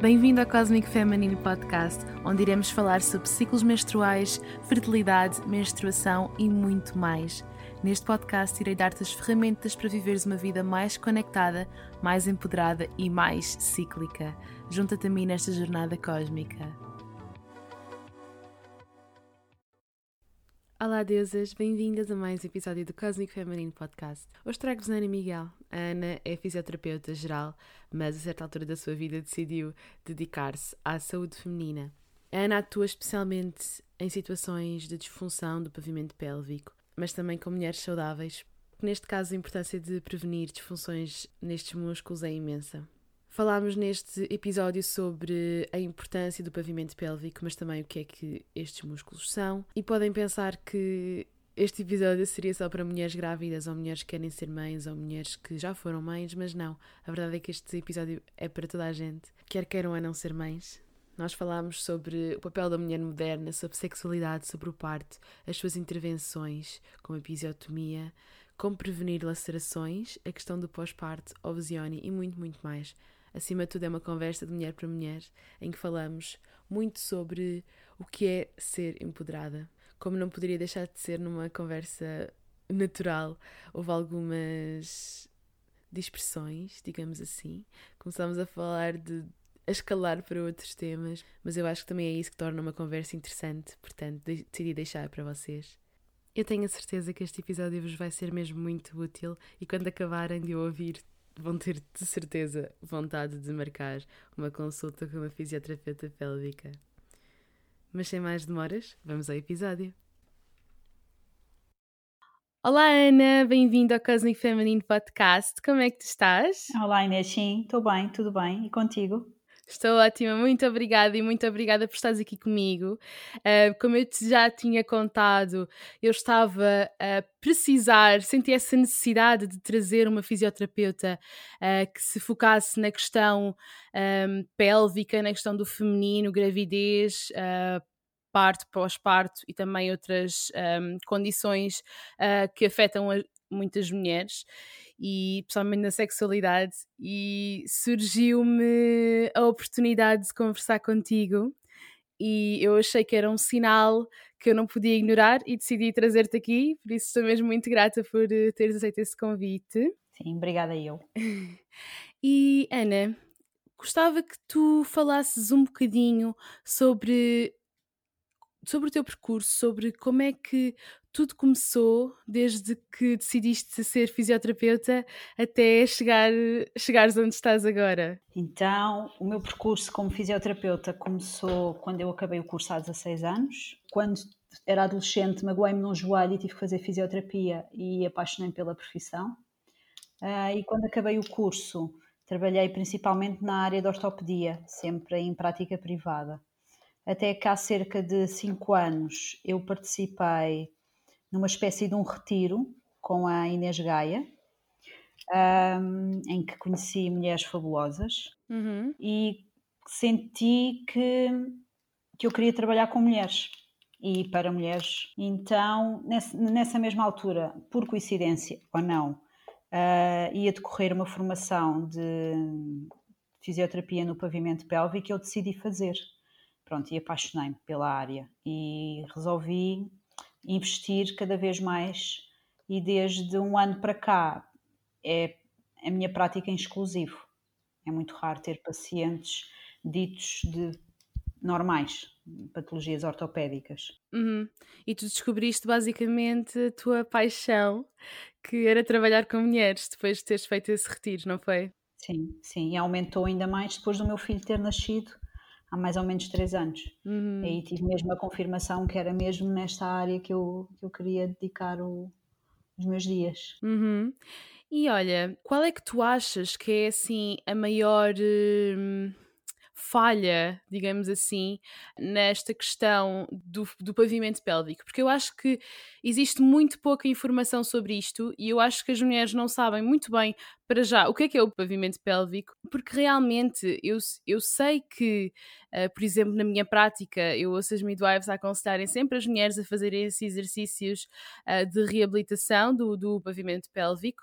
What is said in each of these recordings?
Bem-vindo ao Cosmic Feminine Podcast, onde iremos falar sobre ciclos menstruais, fertilidade, menstruação e muito mais. Neste podcast, irei dar-te as ferramentas para viveres uma vida mais conectada, mais empoderada e mais cíclica. Junta-te a mim nesta jornada cósmica. Olá, deusas! Bem-vindas a mais um episódio do Cosmic Feminine Podcast. Hoje trago-vos Ana Miguel. A Ana é fisioterapeuta geral, mas a certa altura da sua vida decidiu dedicar-se à saúde feminina. A Ana atua especialmente em situações de disfunção do pavimento pélvico, mas também com mulheres saudáveis. Neste caso, a importância de prevenir disfunções nestes músculos é imensa. Falámos neste episódio sobre a importância do pavimento pélvico, mas também o que é que estes músculos são. E podem pensar que este episódio seria só para mulheres grávidas ou mulheres que querem ser mães ou mulheres que já foram mães, mas não. A verdade é que este episódio é para toda a gente, quer queiram ou não ser mães. Nós falámos sobre o papel da mulher moderna, sobre sexualidade, sobre o parto, as suas intervenções, como a episiotomia, como prevenir lacerações, a questão do pós-parto, obesione e muito, muito mais. Acima de tudo, é uma conversa de mulher para mulher em que falamos muito sobre o que é ser empoderada. Como não poderia deixar de ser numa conversa natural, houve algumas dispersões, digamos assim. Começámos a falar de a escalar para outros temas, mas eu acho que também é isso que torna uma conversa interessante, portanto, decidi deixar para vocês. Eu tenho a certeza que este episódio vos vai ser mesmo muito útil e quando acabarem de ouvir, vão ter de certeza vontade de marcar uma consulta com uma fisioterapeuta pélvica. Mas sem mais demoras, vamos ao episódio. Olá Ana, bem-vinda ao Cosmic Feminine Podcast. Como é que tu estás? Olá Inês, sim, estou bem, tudo bem. E contigo? Estou ótima, muito obrigada e muito obrigada por estares aqui comigo. Uh, como eu te já tinha contado, eu estava a precisar, senti essa necessidade de trazer uma fisioterapeuta uh, que se focasse na questão um, pélvica, na questão do feminino, gravidez, uh, parto, pós-parto e também outras um, condições que afetam a, muitas mulheres e principalmente na sexualidade e surgiu-me a oportunidade de conversar contigo e eu achei que era um sinal que eu não podia ignorar e decidi trazer-te aqui, por isso estou mesmo muito grata por eh, teres aceito esse convite. Sim, obrigada eu. E Ana, gostava que tu falasses um bocadinho sobre sobre o teu percurso, sobre como é que tudo começou desde que decidiste ser fisioterapeuta até chegar, chegares onde estás agora? Então, o meu percurso como fisioterapeuta começou quando eu acabei o curso há 16 anos. Quando era adolescente, magoei-me num joelho e tive que fazer fisioterapia e apaixonei-me pela profissão. Uh, e quando acabei o curso, trabalhei principalmente na área da ortopedia, sempre em prática privada. Até que há cerca de 5 anos eu participei numa espécie de um retiro com a Inês Gaia, um, em que conheci mulheres fabulosas uhum. e senti que, que eu queria trabalhar com mulheres e para mulheres. Então, nessa, mesma altura, por coincidência ou não, uh, ia decorrer uma formação de fisioterapia no pavimento pélvico e eu decidi fazer. Pronto, e apaixonei-me pela área e resolvi investir cada vez mais e desde um ano para cá é a minha prática em exclusivo. É muito raro ter pacientes ditos de normais, patologias ortopédicas. Uhum. E tu descobriste basicamente a tua paixão, que era trabalhar com mulheres, depois de teres feito esse retiro, não foi? Sim, sim, e aumentou ainda mais depois do meu filho ter nascido há mais ou menos três anos. Uhum. Aí tive mesmo a confirmação que era mesmo nesta área que eu, que eu queria dedicar o, os meus dias. Uhum. E olha, qual é que tu achas que é assim a maior. Hum falha, digamos assim, nesta questão do, do pavimento pélvico, porque eu acho que existe muito pouca informação sobre isto e eu acho que as mulheres não sabem muito bem, para já, o que é que é o pavimento pélvico, porque realmente eu, eu sei que, uh, por exemplo, na minha prática, eu ouço as midwives a aconselharem sempre as mulheres a fazerem esses exercícios uh, de reabilitação do, do pavimento pélvico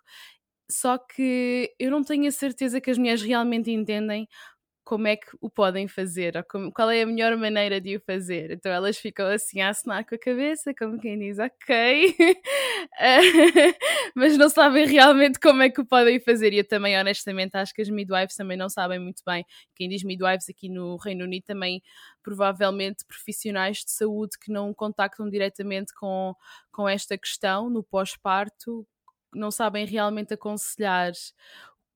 só que eu não tenho a certeza que as mulheres realmente entendem como é que o podem fazer, ou como, qual é a melhor maneira de o fazer. Então elas ficam assim a assinar com a cabeça, como quem diz, ok, mas não sabem realmente como é que o podem fazer. E eu também, honestamente, acho que as midwives também não sabem muito bem. Quem diz midwives aqui no Reino Unido também, provavelmente, profissionais de saúde que não contactam diretamente com, com esta questão no pós-parto, não sabem realmente aconselhar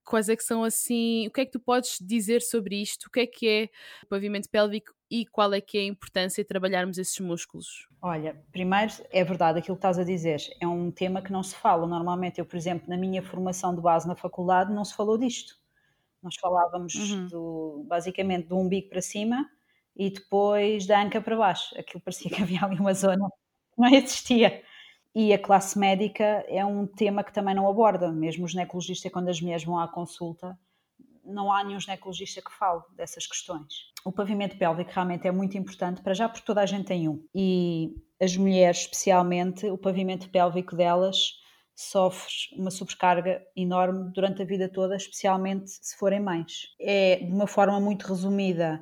quais é que são assim, o que é que tu podes dizer sobre isto? O que é que é o pavimento pélvico e qual é que é a importância de trabalharmos esses músculos? Olha, primeiro é verdade aquilo que estás a dizer, é um tema que não se fala. Normalmente, eu, por exemplo, na minha formação de base na faculdade, não se falou disto. Nós falávamos uhum. do, basicamente do umbigo para cima e depois da anca para baixo. Aquilo parecia que havia ali uma zona que não existia. E a classe médica é um tema que também não aborda, mesmo o ginecologista, quando as mulheres vão à consulta, não há nenhum ginecologista que fale dessas questões. O pavimento pélvico realmente é muito importante, para já porque toda a gente tem um. E as mulheres, especialmente, o pavimento pélvico delas sofre uma sobrecarga enorme durante a vida toda, especialmente se forem mães. É, de uma forma muito resumida,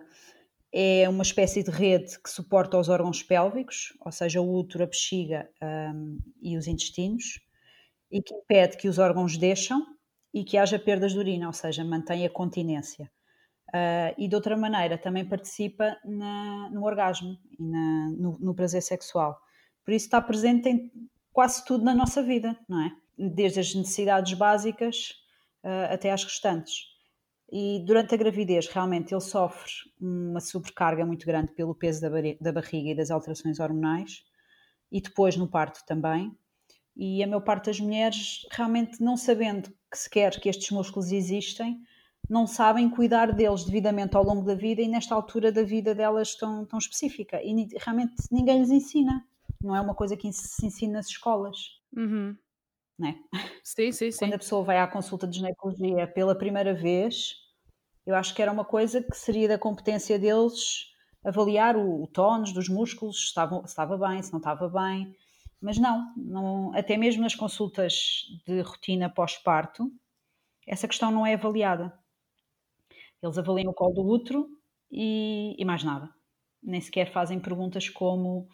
é uma espécie de rede que suporta os órgãos pélvicos, ou seja, o útero, a bexiga um, e os intestinos, e que impede que os órgãos deixam e que haja perdas de urina, ou seja, mantém a continência. Uh, e de outra maneira também participa na, no orgasmo e na, no, no, prazer sexual. Por isso está presente em quase tudo na nossa vida, não é? Desde as necessidades básicas uh, até às restantes. E durante a gravidez, realmente, ele sofre uma sobrecarga muito grande pelo peso da, da barriga e das alterações hormonais, e depois no parto também. E a maior parte das mulheres, realmente não sabendo que sequer que estes músculos existem, não sabem cuidar deles devidamente ao longo da vida e nesta altura da vida delas tão, tão específica. E realmente ninguém lhes ensina. Não é uma coisa que se ensina nas escolas. Uhum né? Sim, sim, sim. Quando a pessoa vai à consulta de ginecologia pela primeira vez, eu acho que era uma coisa que seria da competência deles avaliar o, o tónus dos músculos, se estava, se estava bem, se não estava bem. Mas não, não, até mesmo nas consultas de rotina pós-parto, essa questão não é avaliada. Eles avaliam o colo do útero e, e mais nada. Nem sequer fazem perguntas como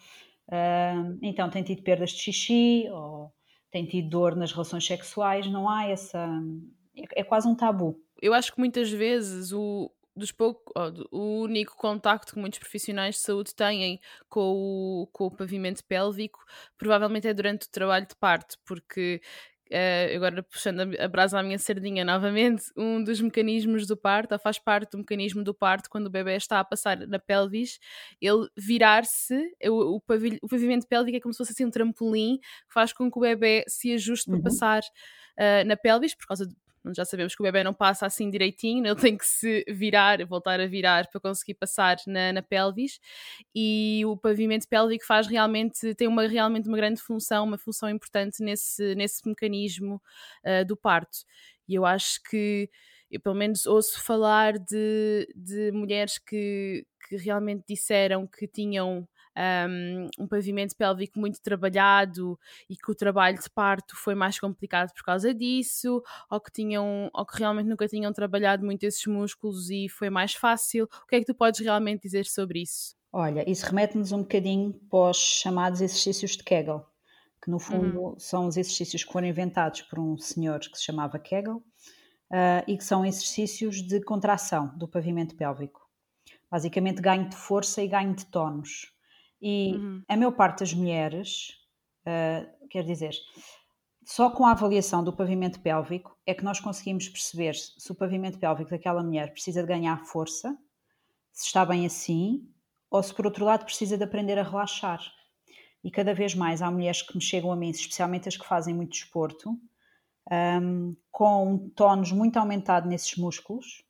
uh, então tem tido perdas de xixi ou tem tido dor nas relações sexuais, não há essa. É, é quase um tabu. Eu acho que muitas vezes o, dos pouco, o único contacto que muitos profissionais de saúde têm com o, com o pavimento pélvico provavelmente é durante o trabalho de parto, porque uh, agora puxando a, brasa à minha sardinha novamente, um dos mecanismos do parto, ou faz parte do mecanismo do parto, quando o bebê está a passar na pelvis, ele virar-se, o, o, o, pavimento pélvico é como se fosse assim um trampolim que faz com que o bebê se ajuste uhum. para passar uh, na pelvis, por causa já sabemos que o bebê não passa assim direitinho, ele tem que se virar, voltar a virar para conseguir passar na, na pelvis e o pavimento pélvico faz realmente, tem uma, realmente uma grande função, uma função importante nesse, nesse mecanismo uh, do parto. E eu acho que eu pelo menos ouço falar de, de mulheres que, que realmente disseram que tinham um, um pavimento pélvico muito trabalhado e que o trabalho de parto foi mais complicado por causa disso, ou que tinham, ou que realmente nunca tinham trabalhado muito esses músculos e foi mais fácil. O que é que tu podes realmente dizer sobre isso? Olha, isso remete-nos um bocadinho para os chamados exercícios de Kegel, que no fundo uhum. são os exercícios que foram inventados por um senhor que se chamava Kegel uh, e que são exercícios de contração do pavimento pélvico. Basicamente, ganho de força e ganho de tónus. E uhum. a maior parte das mulheres, uh, quer dizer, só com a avaliação do pavimento pélvico é que nós conseguimos perceber se o pavimento pélvico daquela mulher precisa de ganhar força, se está bem assim, ou se por outro lado precisa de aprender a relaxar. E cada vez mais há mulheres que me chegam a mim, especialmente as que fazem muito desporto, um, com um tónus muito aumentado nesses músculos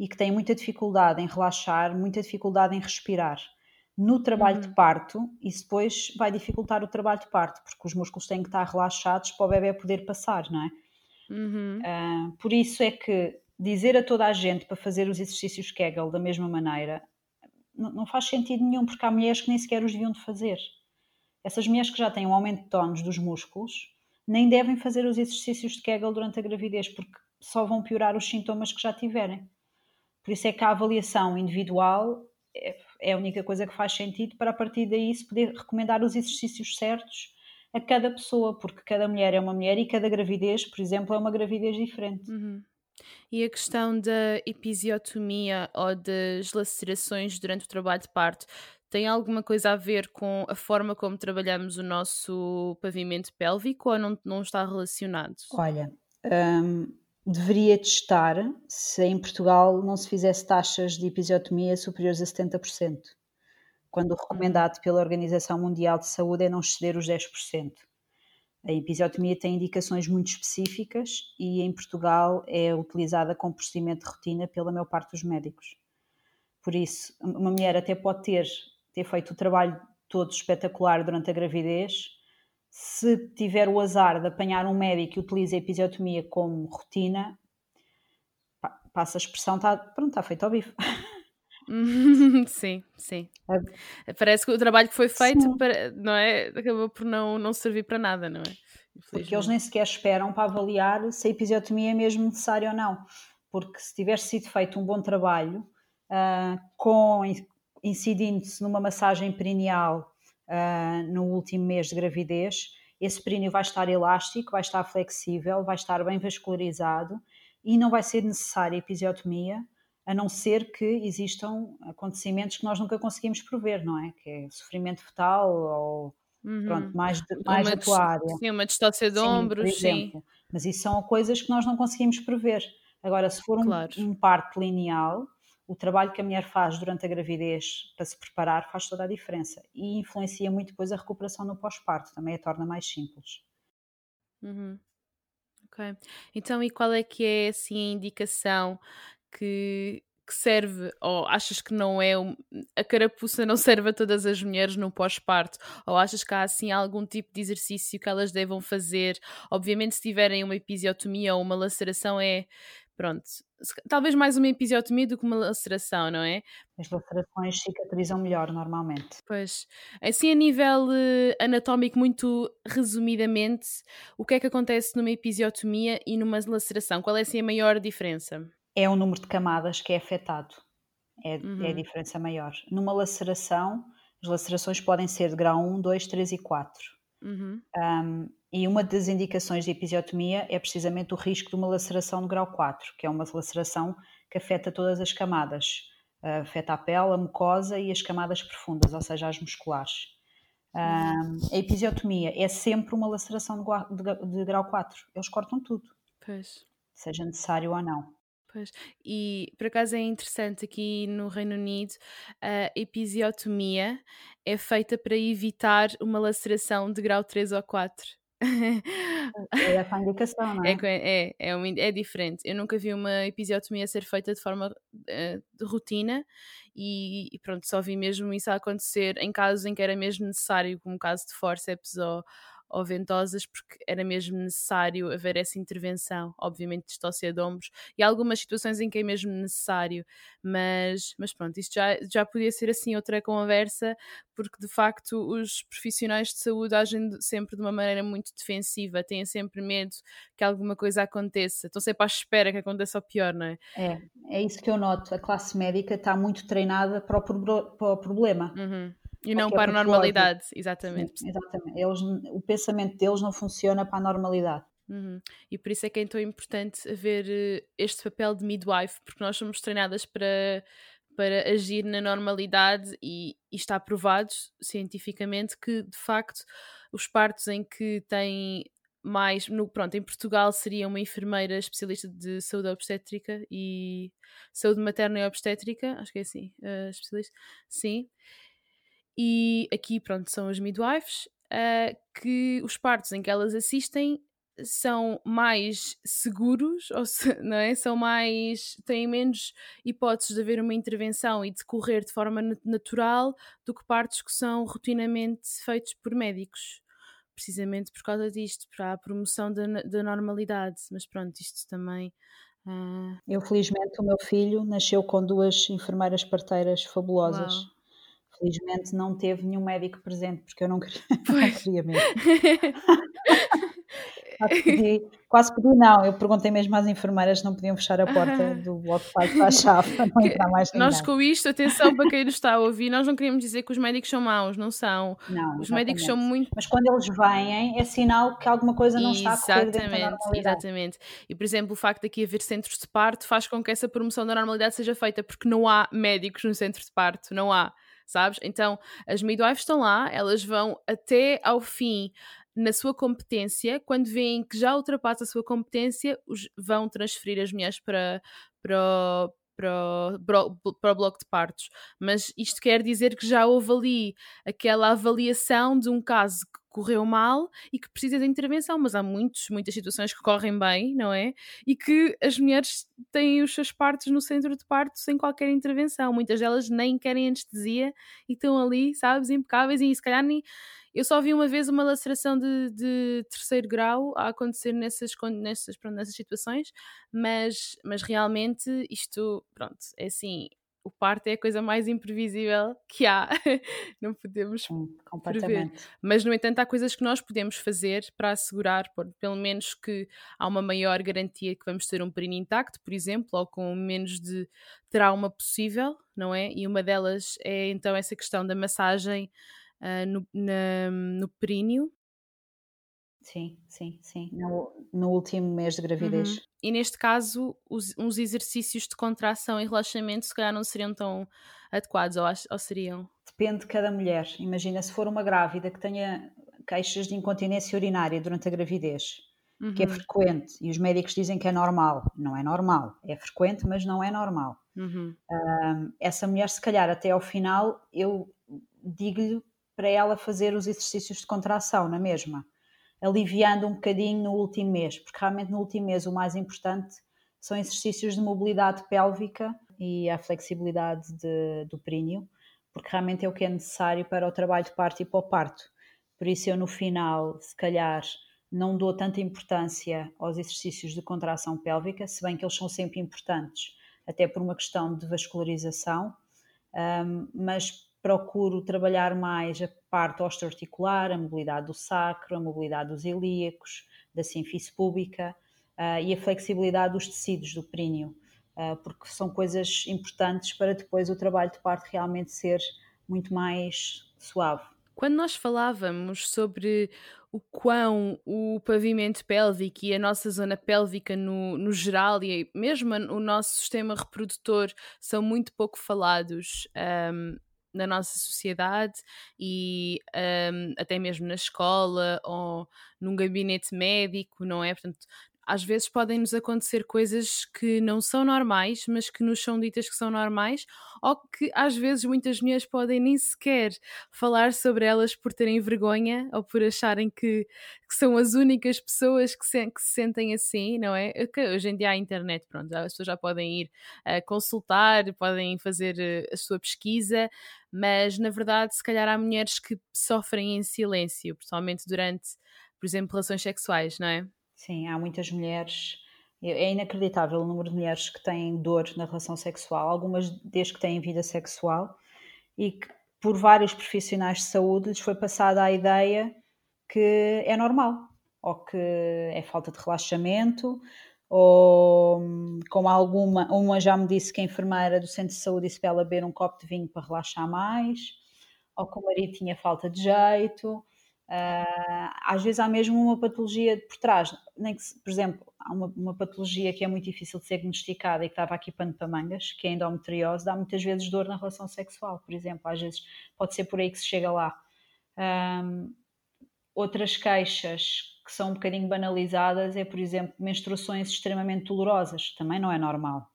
e que têm muita dificuldade em relaxar, muita dificuldade em respirar no trabalho uhum. de parto, isso depois vai dificultar o trabalho de parto, porque os músculos têm que estar relaxados para o bebê poder passar, não é? Uhum. Uh, por isso é que dizer a toda a gente para fazer os exercícios Kegel da mesma maneira não, não faz sentido nenhum, porque há mulheres que nem sequer os deviam de fazer. Essas mulheres que já têm um aumento de tonos dos músculos nem devem fazer os exercícios de Kegel durante a gravidez, porque só vão piorar os sintomas que já tiverem. Por isso é que a avaliação individual é, é a única coisa que faz sentido para a partir daí se poder recomendar os exercícios certos a cada pessoa, porque cada mulher é uma mulher e cada gravidez, por exemplo, é uma gravidez diferente. Uhum. E a questão da episiotomia ou das lacerações durante o trabalho de parto tem alguma coisa a ver com a forma como trabalhamos o nosso pavimento pélvico ou não, não está relacionado? Olha, hum, deveria testar se em Portugal não se fizesse taxas de episiotomia superiores a 70%, quando o hum. recomendado pela Organização Mundial de Saúde é não exceder os 10%. A episiotomia tem indicações muito específicas e em Portugal é utilizada como procedimento de rotina pela maior parte dos médicos. Por isso, uma mulher até pode ter, ter feito o trabalho todo espetacular durante a gravidez, se tiver o azar de apanhar um médico que utiliza a episiotomia como rotina, passa a expressão, está, pronto, está feito ao bife. sim, sim. É. Parece que o trabalho que foi feito para, não é, acabou por não, não servir para nada, não é? Porque eles nem sequer esperam para avaliar se a episiotomia é mesmo necessária ou não. Porque se tivesse sido feito um bom trabalho, uh, com incidindo-se numa massagem perineal uh, no último mês de gravidez, esse períneo vai estar elástico, vai estar flexível, vai estar bem vascularizado e não vai ser necessária episiotomia a não ser que existam acontecimentos que nós nunca conseguimos prever, não é? Que é sofrimento fetal ou uhum. pronto, mais, de, mais da tua área. Sim, uma distócia de sim, ombros, sim. Mas isso são coisas que nós não conseguimos prever. Agora, se for um, claro. um parto lineal, o trabalho que a mulher faz durante a gravidez para se preparar faz toda a diferença e influencia muito depois a recuperação no pós-parto, também a torna mais simples. Uhum. Ok. Então, e qual é que é assim a indicação que, que serve, ou achas que não é, a carapuça não serve a todas as mulheres no pós-parto, ou achas que há assim algum tipo de exercício que elas devam fazer? Obviamente, se tiverem uma episiotomia ou uma laceração, é pronto, talvez mais uma episiotomia do que uma laceração, não é? As lacerações cicatrizam melhor normalmente. Pois, assim a nível uh, anatómico, muito resumidamente, o que é que acontece numa episiotomia e numa laceração? Qual é assim a maior diferença? é o número de camadas que é afetado. É, uhum. é a uhum. diferença maior. Numa laceração, as lacerações podem ser de grau 1, 2, 3 e 4. Uhum. Um, e uma das indicações de episiotomia é precisamente o risco de uma laceração de grau 4, que é uma laceração que afeta todas as camadas. Uh, afeta a pele, a mucosa e as camadas profundas, ou seja, as musculares. Um, a episiotomia é sempre uma laceração de, de, de grau 4. Eles cortam tudo. Pois. Seja necessário ou não. Pois. E por acaso é interessante aqui no Reino Unido a episiotomia é feita para evitar uma laceração de grau 3 ou 4. É a indicação, não é? É, é, é, uma, é, diferente. Eu nunca vi uma episiotomia ser feita de forma uh, de rotina e, e, pronto, só vi mesmo isso a acontecer em casos em que era mesmo necessário, como o caso de forceps ou, ou ventosas, porque era mesmo necessário haver essa intervenção, obviamente distócia de ombros, e algumas situações em que é mesmo necessário, mas, mas pronto, isto já, já podia ser assim outra conversa, porque de facto os profissionais de saúde agem sempre de uma maneira muito defensiva, têm sempre medo que alguma coisa aconteça, estão sempre à espera que aconteça o pior, não é? É, é isso que eu noto, a classe médica está muito treinada para o, pro, para o problema. Uhum. E não para a normalidade, exatamente. Sim, exatamente. Eles, o pensamento deles não funciona para a normalidade. Uhum. E por isso é que é tão importante haver eh, este papel de midwife, porque nós somos treinadas para, para agir na normalidade e, e está provado cientificamente que, de facto, os partos em que têm mais, no, pronto, em Portugal seria uma enfermeira especialista de saúde obstétrica e saúde materna e obstétrica, acho que é assim, uh, especialista, sim, e aqui, pronto, são as midwives, uh, que os partos em que elas assistem são mais seguros, ou se, não é? São mais. têm menos hipóteses de haver uma intervenção e de correr de forma natural do que partos que são rotinamente feitos por médicos. Precisamente por causa disto, para a promoção da, da normalidade. Mas pronto, isto também. Uh... Eu, felizmente, o meu filho nasceu com duas enfermeiras parteiras fabulosas. Uau Felizmente não teve nenhum médico presente, porque eu não queria, não queria mesmo. Quase pedi, quase pedi, não. Eu perguntei mesmo às enfermeiras se não podiam fechar a porta do bloco para a chave para não entrar mais ninguém. Nós com isto, atenção para quem nos está a ouvir, nós não queríamos dizer que os médicos são maus, não são. Não, os médicos são muito. Mas quando eles vêm, é sinal que alguma coisa não está a correr Exatamente, exatamente. E por exemplo, o facto de aqui haver centros de parto faz com que essa promoção da normalidade seja feita, porque não há médicos no centro de parto, não há sabes? Então, as midwives estão lá, elas vão até ao fim na sua competência, quando veem que já ultrapassa a sua competência, os, vão transferir as mulheres para, para, para, para o bloco de partos. Mas isto quer dizer que já houve ali aquela avaliação de um caso correu mal e que precisa de intervenção, mas há muitos, muitas situações que correm bem, não é? E que as mulheres têm os seus partos no centro de parto sem qualquer intervenção. Muitas delas nem querem anestesia e estão ali, sabes, impecáveis e se calhar nem eu só vi uma vez uma laceração de, de terceiro grau a acontecer nessas, nessas, pronto, nessas situações, mas, mas realmente isto, pronto, é assim, o parto é a coisa mais imprevisível que há. Não podemos Sim, prever. Mas, no entanto, há coisas que nós podemos fazer para assegurar, por, pelo menos, que há uma maior garantia que vamos ter um períneo intacto, por exemplo, ou com menos de trauma possível, não é? E uma delas é então essa questão da massagem uh, no, na, no períneo. Sim, sim, sim. No, no último mês de gravidez. Uhum. E neste caso, os, uns exercícios de contração e relaxamento se calhar não seriam tão adequados, ou, ou seriam? Depende de cada mulher. Imagina se for uma grávida que tenha queixas de incontinência urinária durante a gravidez, uhum. que é uhum. frequente, e os médicos dizem que é normal. Não é normal. É frequente, mas não é normal. Uhum. essa mulher, se calhar, até ao final, eu digo-lhe para ela fazer os exercícios de contração na mesma, aliviando um bocadinho no último mês, porque realmente no último mês o mais importante são exercícios de mobilidade pélvica e a flexibilidade de, do períneo, porque realmente é o que é necessário para o trabalho de parto e para o parto. Por isso eu no final, se calhar, não dou tanta importância aos exercícios de contração pélvica, se bem que eles são sempre importantes, até por uma questão de vascularização, um, mas procuro trabalhar mais a parte osteoarticular, a mobilidade do sacro, a mobilidade dos ilíacos, da síntese pública uh, e a flexibilidade dos tecidos do períneo, uh, porque são coisas importantes para depois o trabalho de parto realmente ser muito mais suave. Quando nós falávamos sobre o quão o pavimento pélvico e a nossa zona pélvica no, no geral e mesmo o nosso sistema reprodutor são muito pouco falados um, na nossa sociedade e um, até mesmo na escola ou num gabinete médico, não é? Portanto, às vezes podem nos acontecer coisas que não são normais, mas que nos são ditas que são normais, ou que às vezes muitas mulheres podem nem sequer falar sobre elas por terem vergonha ou por acharem que, que são as únicas pessoas que se, que se sentem assim, não é? Hoje em dia há internet, pronto, as pessoas já podem ir uh, consultar, podem fazer uh, a sua pesquisa, mas na verdade, se calhar há mulheres que sofrem em silêncio, principalmente durante, por exemplo, relações sexuais, não é? Sim, há muitas mulheres. É inacreditável o número de mulheres que têm dor na relação sexual, algumas desde que têm vida sexual, e que por vários profissionais de saúde lhes foi passada a ideia que é normal, ou que é falta de relaxamento, ou com alguma. Uma já me disse que a enfermeira do centro de saúde disse para ela beber um copo de vinho para relaxar mais, ou que o marido tinha falta de jeito. Uh, às vezes há mesmo uma patologia por trás, nem que, por exemplo, há uma, uma, patologia que é muito difícil de ser diagnosticada e que estava aqui pano para mangas, que é a endometriose, dá muitas vezes dor na relação sexual, por exemplo, às vezes pode ser por aí que se chega lá. Um, outras queixas que são um bocadinho banalizadas é, por exemplo, menstruações extremamente dolorosas, também não é normal.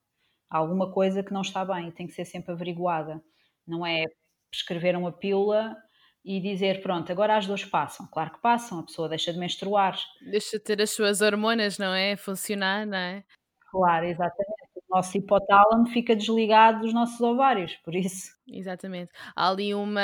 Há alguma coisa que não está bem, tem que ser sempre averiguada. Não é prescrever uma pílula e dizer, pronto, agora as duas passam. Claro que passam, a pessoa deixa de menstruar. Deixa de ter as suas hormonas, não é? Funcionar, não é? Claro, exatamente. O nosso hipotálamo fica desligado dos nossos ovários, por isso. Exatamente. Há ali uma.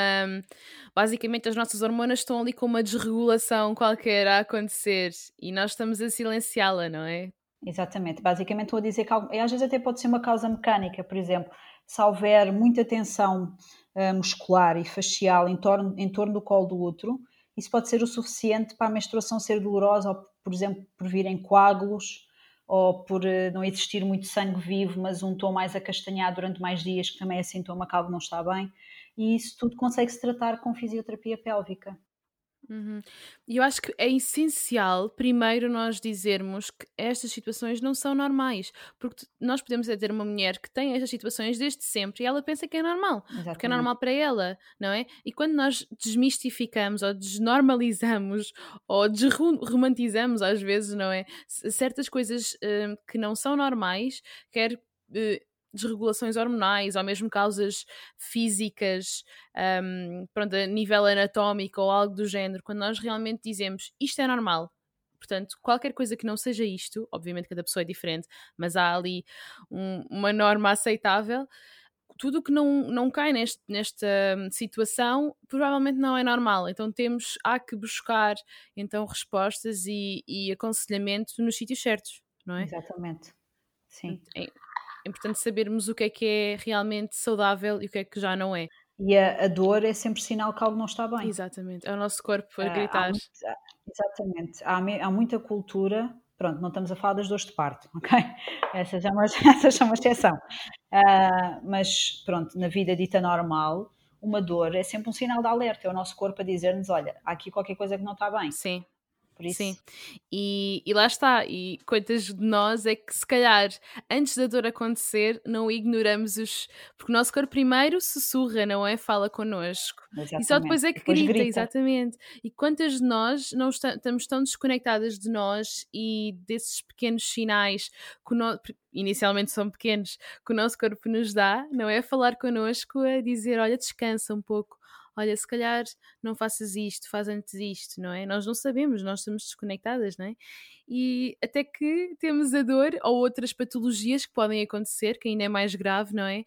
Basicamente, as nossas hormonas estão ali com uma desregulação qualquer a acontecer e nós estamos a silenciá-la, não é? Exatamente. Basicamente, estou a dizer que às vezes até pode ser uma causa mecânica, por exemplo, se houver muita tensão uh, muscular e facial em torno, em torno do colo do útero, isso pode ser o suficiente para a menstruação ser dolorosa ou por exemplo, por virem coágulos ou por uh, não existir muito sangue vivo, mas um tom mais acastanhado durante mais dias, que também é sintoma que algo não está bem. E isso tudo consegue-se tratar com fisioterapia pélvica. Uhum. E eu acho que é essencial, primeiro, nós dizermos que estas situações não são normais. Porque nós podemos ter uma mulher que tem estas situações desde sempre e ela pensa que é normal. Exatamente. Porque é normal para ela, não é? E quando nós desmistificamos ou desnormalizamos ou desromantizamos, às vezes, não é? Certas coisas uh, que não são normais, quer. Desregulações hormonais ou mesmo causas físicas, um, pronto, a nível anatómico ou algo do género, quando nós realmente dizemos isto é normal. Portanto, qualquer coisa que não seja isto, obviamente cada pessoa é diferente, mas há ali um, uma norma aceitável. Tudo que não, não cai neste, nesta situação provavelmente não é normal. Então temos, há que buscar então respostas e, e aconselhamento nos sítios certos, não é? Exatamente. Sim. É, é importante sabermos o que é que é realmente saudável e o que é que já não é. E a, a dor é sempre sinal que algo não está bem. Exatamente, é o nosso corpo a ah, gritar. Há, exatamente, há, há muita cultura pronto, não estamos a falar das dores de parto, ok? Essas é uma, é uma exceção. Uh, mas pronto, na vida dita normal, uma dor é sempre um sinal de alerta, é o nosso corpo a dizer-nos: olha, há aqui qualquer coisa que não está bem. Sim. Sim, e, e lá está, e quantas de nós é que se calhar antes da dor acontecer não ignoramos os. Porque o nosso corpo primeiro sussurra, não é? Fala connosco. Exatamente. E só depois é que depois grita, grita, exatamente. E quantas de nós não está, estamos tão desconectadas de nós e desses pequenos sinais que no, inicialmente são pequenos que o nosso corpo nos dá, não é? Falar connosco, a dizer: olha, descansa um pouco olha, se calhar não faças isto, faz antes isto, não é? Nós não sabemos, nós estamos desconectadas, não é? E até que temos a dor ou outras patologias que podem acontecer, que ainda é mais grave, não é?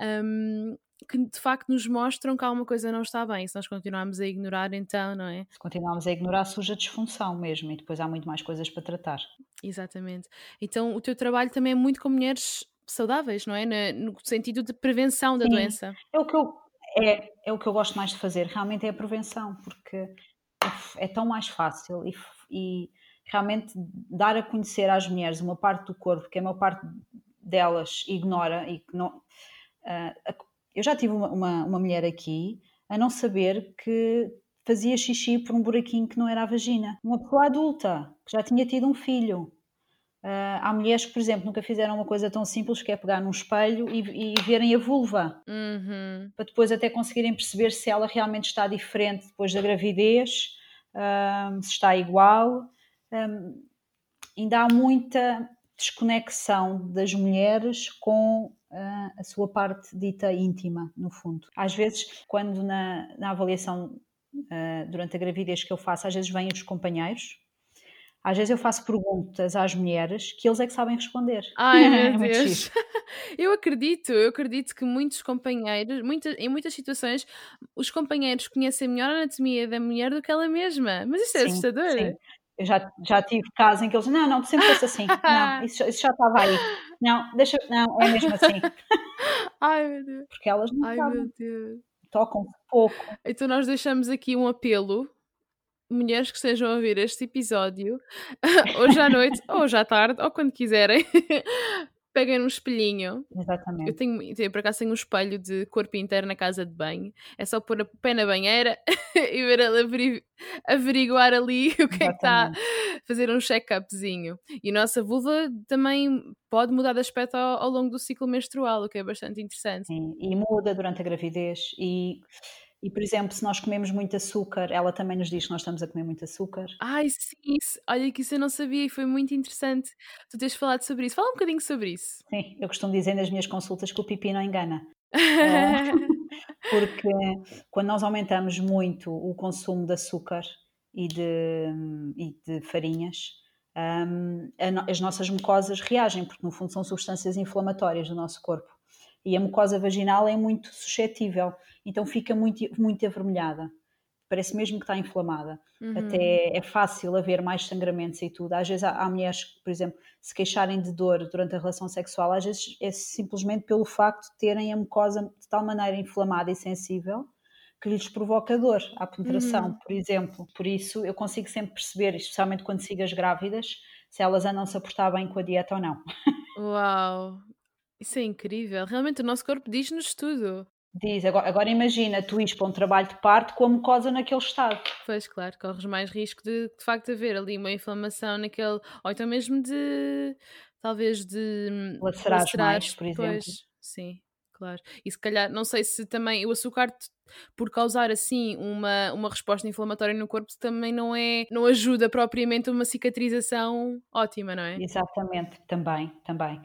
Um, que de facto nos mostram que alguma coisa não está bem. Se nós continuarmos a ignorar, então, não é? Se continuarmos a ignorar, surge a disfunção mesmo e depois há muito mais coisas para tratar. Exatamente. Então, o teu trabalho também é muito com mulheres saudáveis, não é? No sentido de prevenção da Sim. doença. É o que eu é, é o que eu gosto mais de fazer, realmente é a prevenção, porque é, é tão mais fácil e, e, realmente dar a conhecer às mulheres uma parte do corpo que a maior parte delas ignora e que não. Uh, eu já tive uma, uma, uma mulher aqui a não saber que fazia xixi por um buraquinho que não era a vagina. Uma pessoa adulta que já tinha tido um filho Uh, há mulheres que, por exemplo, nunca fizeram uma coisa tão simples que é pegar num espelho e, e verem a vulva, uhum. para depois até conseguirem perceber se ela realmente está diferente depois da gravidez, uh, se está igual. Um, ainda há muita desconexão das mulheres com uh, a sua parte dita íntima, no fundo. Às vezes, quando na, na avaliação durante a gravidez que eu faço, às vezes vêm os companheiros às vezes eu faço perguntas às mulheres que eles é que sabem responder. Ai, meu é Deus. eu acredito, eu acredito que muitos companheiros, muita, em muitas situações, os companheiros conhecem melhor a anatomia da mulher do que ela mesma. Mas isso é sim, assustador. Sim. Eu já, já tive casos em que eles não, não, tu sempre foste assim. Não, isso, isso já estava aí. Não, deixa, não, é mesmo assim. Ai, meu Deus. Porque elas não Ai, sabem. meu Deus. Tocam pouco. Então nós deixamos aqui um apelo mulheres que estejam a ouvir este episódio, hoje à noite, ou hoje à tarde, ou quando quiserem, peguem um espelhinho. Exatamente. Eu tenho, eu, por acaso tenho um espelho de corpo inteiro na casa de banho. É só pôr a pé na banheira e ver ela averiguar ali o que Exatamente. é que está. Fazer um check-upzinho. E a nossa vulva também pode mudar de aspecto ao, ao longo do ciclo menstrual, o que é bastante interessante. Sim, e muda durante a gravidez. E e, por exemplo, se nós comemos muito açúcar, ela também nos diz que nós estamos a comer muito açúcar. Ai, sim, isso, olha que isso eu não sabia e foi muito interessante tu teres falado sobre isso. Fala um bocadinho sobre isso. Sim, eu costumo dizer nas minhas consultas que o pipi não engana. Eh, porque quando nós aumentamos muito o consumo de açúcar e de, e de farinhas, um, as nossas mucosas reagem, porque no fundo são substâncias inflamatórias do nosso corpo e a mucosa vaginal é muito suscetível, então fica muito, muito avermelhada. Parece mesmo que está inflamada. Uhum. Até é fácil haver mais sangramentos e tudo. Às vezes há, há, mulheres que, por exemplo, se queixarem de dor durante a relação sexual, às vezes é simplesmente pelo facto de terem a mucosa de tal maneira inflamada e sensível que lhes provoca dor, a penetração, uhum. por exemplo. Por isso, eu consigo sempre perceber, especialmente quando sigo as grávidas, se elas andam-se a portar bem com a dieta ou não. Uau! Isso é incrível. Realmente o nosso corpo diz-nos tudo. Diz, agora, agora imagina tu ires para um trabalho de parto com a mucosa naquele estado. Pois, claro, corres mais risco de de facto haver ali uma inflamação naquele. Ou então mesmo de. talvez de. Lacerares mais, por exemplo. Pois, sim, claro. E se calhar, não sei se também o açúcar, por causar assim uma, uma resposta inflamatória no corpo, também não é. não ajuda propriamente uma cicatrização ótima, não é? Exatamente, também, também.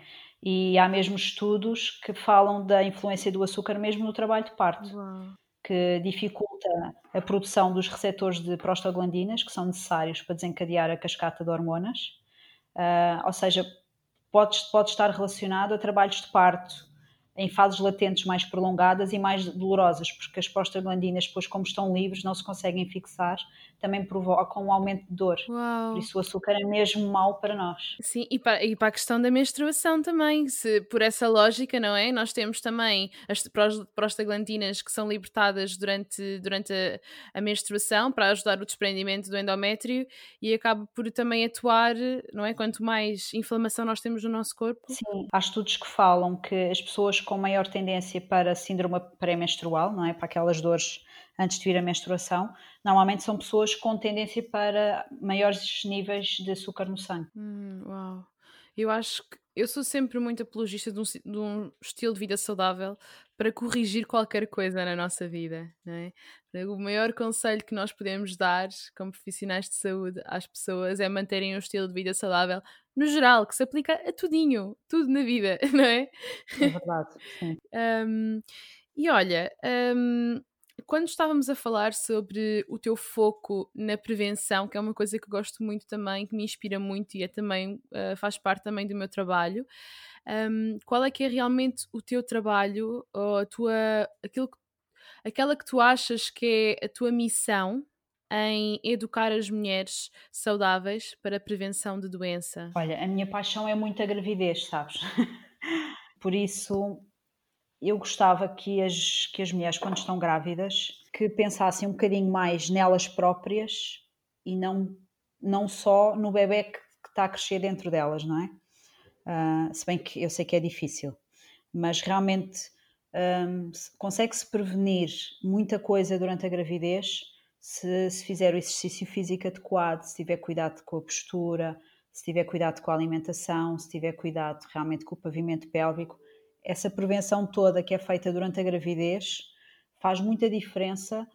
E há mesmo estudos que falam da influência do açúcar mesmo no trabalho de parto, Uau. que dificulta a produção dos receptores de prostaglandinas que são necessários para desencadear a cascata de hormonas. Uh, ou seja, pode, pode estar relacionado a trabalhos de parto em fases latentes mais prolongadas e mais dolorosas, porque as prostaglandinas, depois, como estão livres, não se conseguem fixar, também provocam um aumento de dor. Uau. Por isso, o açúcar é mesmo mau para nós. Sim, e para, e para a questão da menstruação também, se por essa lógica, não é? Nós temos também as prostaglandinas que são libertadas durante, durante a, a menstruação para ajudar o desprendimento do endométrio e acaba por também atuar, não é? Quanto mais inflamação nós temos no nosso corpo. Sim, há estudos que falam que as pessoas com maior tendência para síndrome pré-menstrual, não é? Para aquelas dores antes de vir a menstruação, normalmente são pessoas com tendência para maiores níveis de açúcar no sangue. Hum, uau. Eu acho que eu sou sempre muito apologista de um, de um, estilo de vida saudável para corrigir qualquer coisa na nossa vida, não é? O maior conselho que nós podemos dar como profissionais de saúde às pessoas é manterem um estilo de vida saudável no geral, que se aplica a tudinho, tudo na vida, não é? É verdade, sim. um, e olha, um, quando estávamos a falar sobre o teu foco na prevenção, que é uma coisa que gosto muito também, que me inspira muito e é também, uh, faz parte também do meu trabalho, um, qual é que é realmente o teu trabalho, ou a tua, aquilo que, aquela que tu achas que é a tua missão em educar as mulheres saudáveis para a prevenção de doença? Olha, a minha paixão é muito a gravidez, sabes? Por isso, eu gostava que as, que as mulheres, quando estão grávidas, que pensassem um bocadinho mais nelas próprias e não, não só no bebê que, que está a crescer dentro delas, não é? Uh, se bem que eu sei que é difícil, mas realmente um, consegue-se prevenir muita coisa durante a gravidez se, se fizer o exercício físico adequado, se tiver cuidado com a postura, se tiver cuidado com a alimentação, se tiver cuidado realmente com o pavimento pélvico, essa prevenção toda que é feita durante a gravidez faz muita diferença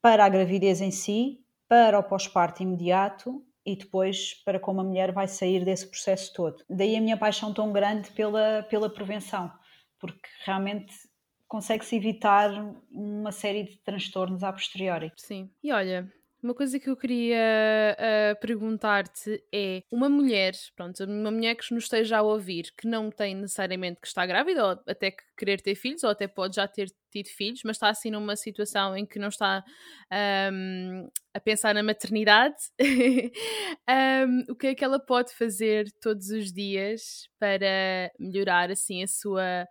para a gravidez em si, para o pós-parto imediato e depois para como a mulher vai sair desse processo todo. Daí a minha paixão tão grande pela, pela prevenção, porque realmente consegue-se evitar uma série de transtornos a posteriori. Sim. E olha, uma coisa que eu queria uh, perguntar-te é: uma mulher, pronto, uma mulher que nos esteja a ouvir, que não tem necessariamente que estar grávida, ou até que querer ter filhos, ou até pode já ter tido filhos, mas está assim numa situação em que não está um, a pensar na maternidade, um, o que é que ela pode fazer todos os dias para melhorar assim a sua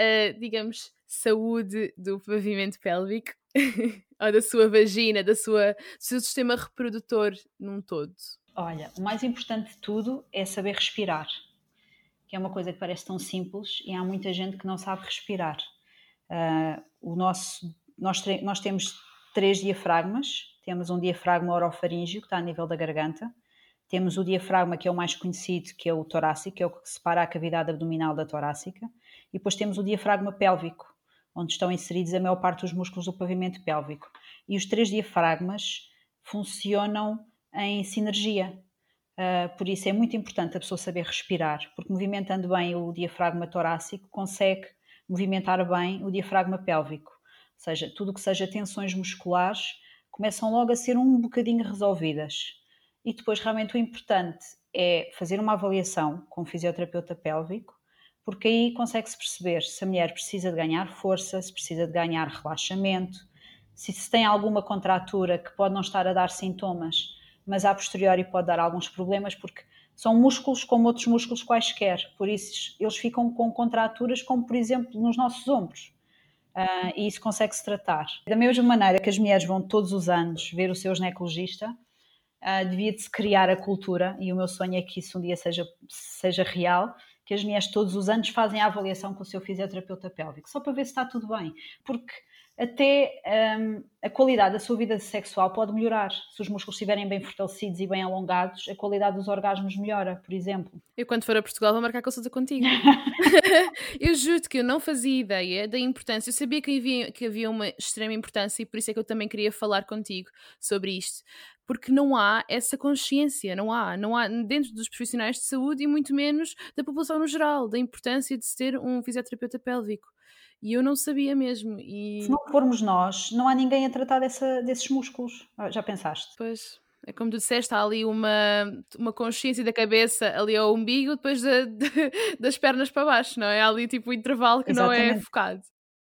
uh, digamos, saúde do pavimento pélvico ou da sua vagina, da sua, do seu sistema reprodutor num todo? Olha, o mais importante de tudo é saber respirar, que é uma coisa que parece tão simples e há muita gente que não sabe respirar. Uh, o nosso, nós, nós temos três diafragmas, temos um diafragma orofaríngeo que está a nível da garganta, temos o diafragma que é o mais conhecido, que é o torácico, que é o que separa a cavidade abdominal da torácica, e depois temos o diafragma pélvico, onde estão inseridos a maior parte dos músculos do pavimento pélvico. E os três diafragmas funcionam em sinergia. Uh, por isso é muito importante a pessoa saber respirar, porque movimentando bem o diafragma torácico consegue movimentar bem o diafragma pélvico. Ou seja, tudo o que seja tensões musculares começam logo a ser um bocadinho resolvidas. E depois, realmente, o importante é fazer uma avaliação com o fisioterapeuta pélvico porque aí consegue-se perceber se a mulher precisa de ganhar força, se precisa de ganhar relaxamento, se, se tem alguma contratura que pode não estar a dar sintomas, mas a posteriori pode dar alguns problemas, porque são músculos como outros músculos quaisquer, por isso eles ficam com contraturas, como por exemplo nos nossos ombros. Uh, e isso consegue-se tratar. Da mesma maneira que as mulheres vão todos os anos ver o seu ginecologista, uh, devia-se criar a cultura, e o meu sonho é que isso um dia seja, seja real, que as mulheres todos os anos fazem a avaliação com o seu fisioterapeuta pélvico, só para ver se está tudo bem. Porque até um, a qualidade da sua vida sexual pode melhorar. Se os músculos estiverem bem fortalecidos e bem alongados, a qualidade dos orgasmos melhora, por exemplo. Eu, quando for a Portugal, vou marcar consulta contigo. eu juro que eu não fazia ideia da importância. Eu sabia que havia, que havia uma extrema importância e por isso é que eu também queria falar contigo sobre isto. Porque não há essa consciência, não há, não há dentro dos profissionais de saúde e muito menos da população no geral, da importância de se ter um fisioterapeuta pélvico. E eu não sabia mesmo. E... Se não formos nós, não há ninguém a tratar dessa, desses músculos. Ah, já pensaste? Pois. É como tu disseste, há ali uma, uma consciência da cabeça ali ao umbigo, depois de, de, das pernas para baixo, não é? Há ali tipo um intervalo que Exatamente. não é focado.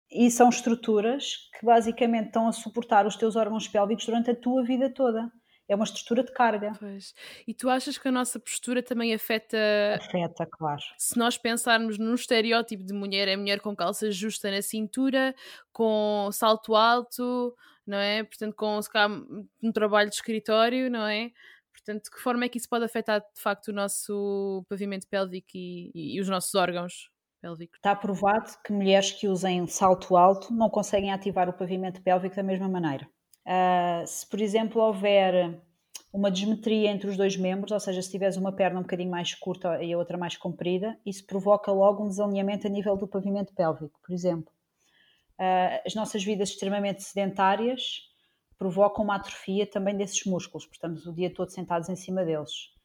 E são estruturas que basicamente estão a suportar os teus órgãos pélvicos durante a tua vida toda é uma estrutura de carga. Pois. E tu achas que a nossa postura também afeta. Afeta, claro. Se nós pensarmos num estereótipo de mulher, é mulher com calça justa na cintura, com salto alto, não é? Portanto, com se calhar, um trabalho de escritório, não é? Portanto, de que forma é que isso pode afetar de facto o nosso pavimento pélvico e, e, e os nossos órgãos? Pélvicos. Está provado que mulheres que usem salto alto não conseguem ativar o pavimento pélvico da mesma maneira. Uh, se, por exemplo, houver uma desmetria entre os dois membros, ou seja, se tiveres uma perna um bocadinho mais curta e a outra mais comprida, isso provoca logo um desalinhamento a nível do pavimento pélvico, por exemplo. Uh, as nossas vidas extremamente sedentárias provocam uma atrofia também desses músculos, estamos o dia todo sentados em cima deles.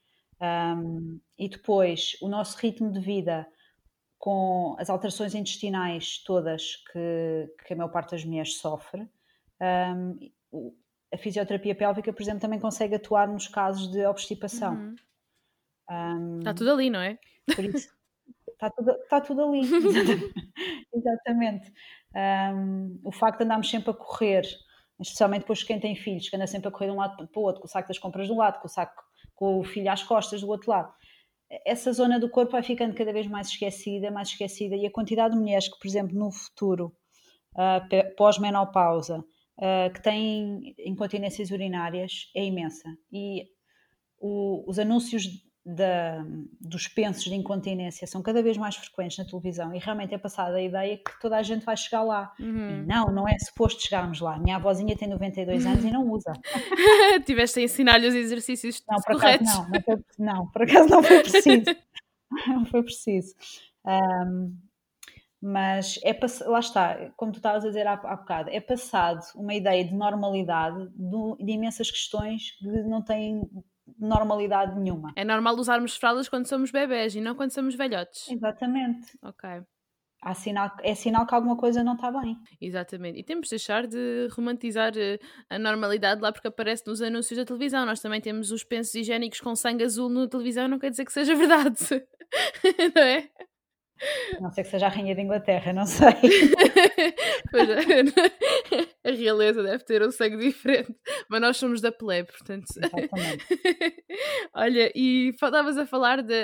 Um, e depois, o nosso ritmo de vida, com as alterações intestinais todas que, que a maior parte das mulheres sofre, um, a fisioterapia pélvica, por exemplo, também consegue atuar nos casos de obstipação. Uhum. Um, está tudo ali, não é? Isso, está tudo, está tudo ali. Exatamente. Um, o facto de andarmos sempre a correr, especialmente depois de quem tem filhos, que anda sempre a correr de um lado para o outro, com o saco das compras de um lado, com o saco com o filho às costas do outro lado. Essa zona do corpo vai ficando cada vez mais esquecida, mais esquecida, e a quantidade de mulheres que, por exemplo, no futuro, uh, pós-menopausa, uh, que têm incontinências urinárias é imensa. E o, os anúncios da, dos pensos de incontinência são cada vez mais frequentes na televisão e realmente é passada a ideia que toda a gente vai chegar lá. Uhum. não, não é suposto chegarmos lá. Minha avózinha tem 92 anos e não usa. Tiveste a ensinar-lhe os exercícios não, por corretos. Acaso não, não, foi, não, por acaso não foi preciso. não foi preciso. Um, mas é lá está, como tu estavas a dizer há, há bocado, é passado uma ideia de normalidade de, de imensas questões que não têm normalidade nenhuma. É normal usarmos fraldas quando somos bebés e não quando somos velhotes. Exatamente. Ok. Há sinal, é sinal que alguma coisa não está bem. Exatamente. E temos de deixar de romantizar eh, a normalidade lá porque aparece nos anúncios da televisão. Nós também temos os pensos higiênicos com sangue azul na televisão, não quer dizer que seja verdade. não é? Não sei que seja a Rainha de Inglaterra, não sei. pois é, a realeza deve ter um sangue diferente, mas nós somos da plebe, portanto. Exatamente. Olha, e estavas a falar da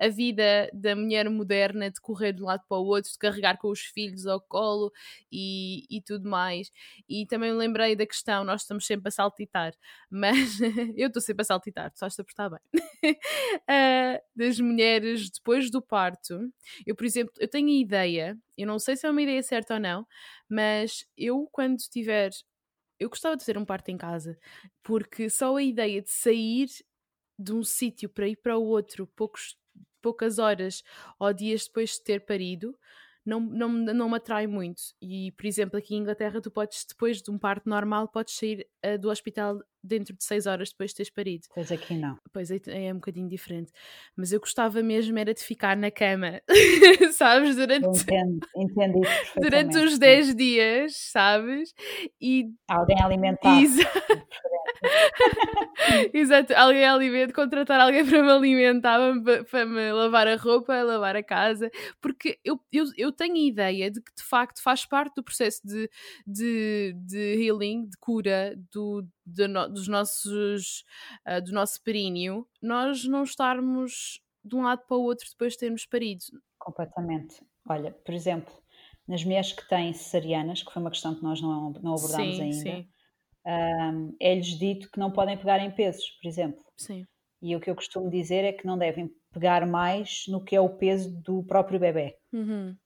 a, a vida da mulher moderna de correr de um lado para o outro, de carregar com os filhos ao colo e, e tudo mais. E também me lembrei da questão, nós estamos sempre a saltitar, mas eu estou sempre a saltitar, tu estás a portar bem. uh, das mulheres depois do parto eu, por exemplo, eu tenho a ideia, eu não sei se é uma ideia certa ou não, mas eu quando tiver. Eu gostava de fazer um parto em casa, porque só a ideia de sair de um sítio para ir para o outro poucos, poucas horas ou dias depois de ter parido não, não, não me atrai muito. E, por exemplo, aqui em Inglaterra, tu podes, depois de um parto normal, podes sair uh, do hospital dentro de 6 horas depois de teres parido. Pois aqui não. Pois é, é um bocadinho diferente. Mas eu gostava mesmo era de ficar na cama, sabes? Durante, eu entendo, entendo isso durante uns 10 dias, sabes? E alguém alimentar. Exato. Exato, alguém alimenta, contratar alguém para me alimentar, para, para, me lavar a roupa, lavar a casa, porque eu, eu, eu tenho a ideia de que de facto faz parte do processo de, de, de healing, de cura do, de no, dos nossos, uh, do nosso períneo, nós não estarmos de um lado para o outro depois de termos parido. Completamente. Olha, por exemplo, nas mulheres que têm cesarianas, que foi uma questão que nós não, não abordámos sim, ainda, sim. Um, é-lhes dito que não podem pegar em pesos, por exemplo. Sim. E o que eu costumo dizer é que não devem pegar mais no que é o peso do próprio bebê. Uhum.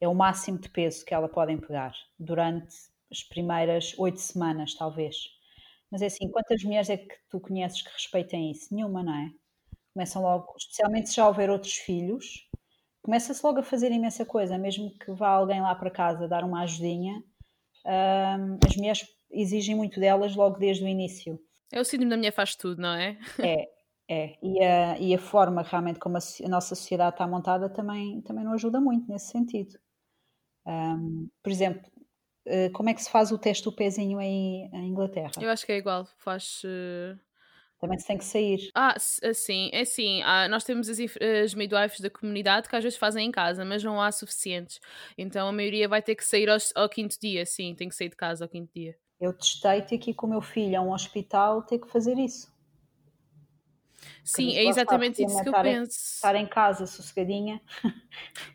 É o máximo de peso que ela podem pegar durante as primeiras oito semanas, talvez. Mas é assim, quantas mulheres é que tu conheces que respeitem isso? Nenhuma, não é? Começam logo, especialmente se já houver outros filhos, começa-se logo a fazer imensa coisa, mesmo que vá alguém lá para casa dar uma ajudinha, hum, as mulheres exigem muito delas logo desde o início. É o síndrome da mulher faz tudo, não é? É, é. E a, e a forma realmente como a, a, nossa sociedade está montada também, também não ajuda muito nesse sentido. Um, por exemplo, eh, como é que se faz o teste do pezinho em, em Inglaterra? Eu acho que é igual, faz. Uh... Também se tem que sair. Ah, sim, é assim. Ah, nós temos as, as midwives da comunidade que às vezes fazem em casa, mas não há suficientes. Então a maioria vai ter que sair ao, ao quinto dia, sim, tem que sair de casa ao quinto dia. Eu testei ter que ir com o meu filho a um hospital ter que fazer isso. Sim, é exatamente isso que eu penso. Estar em casa sossegadinha.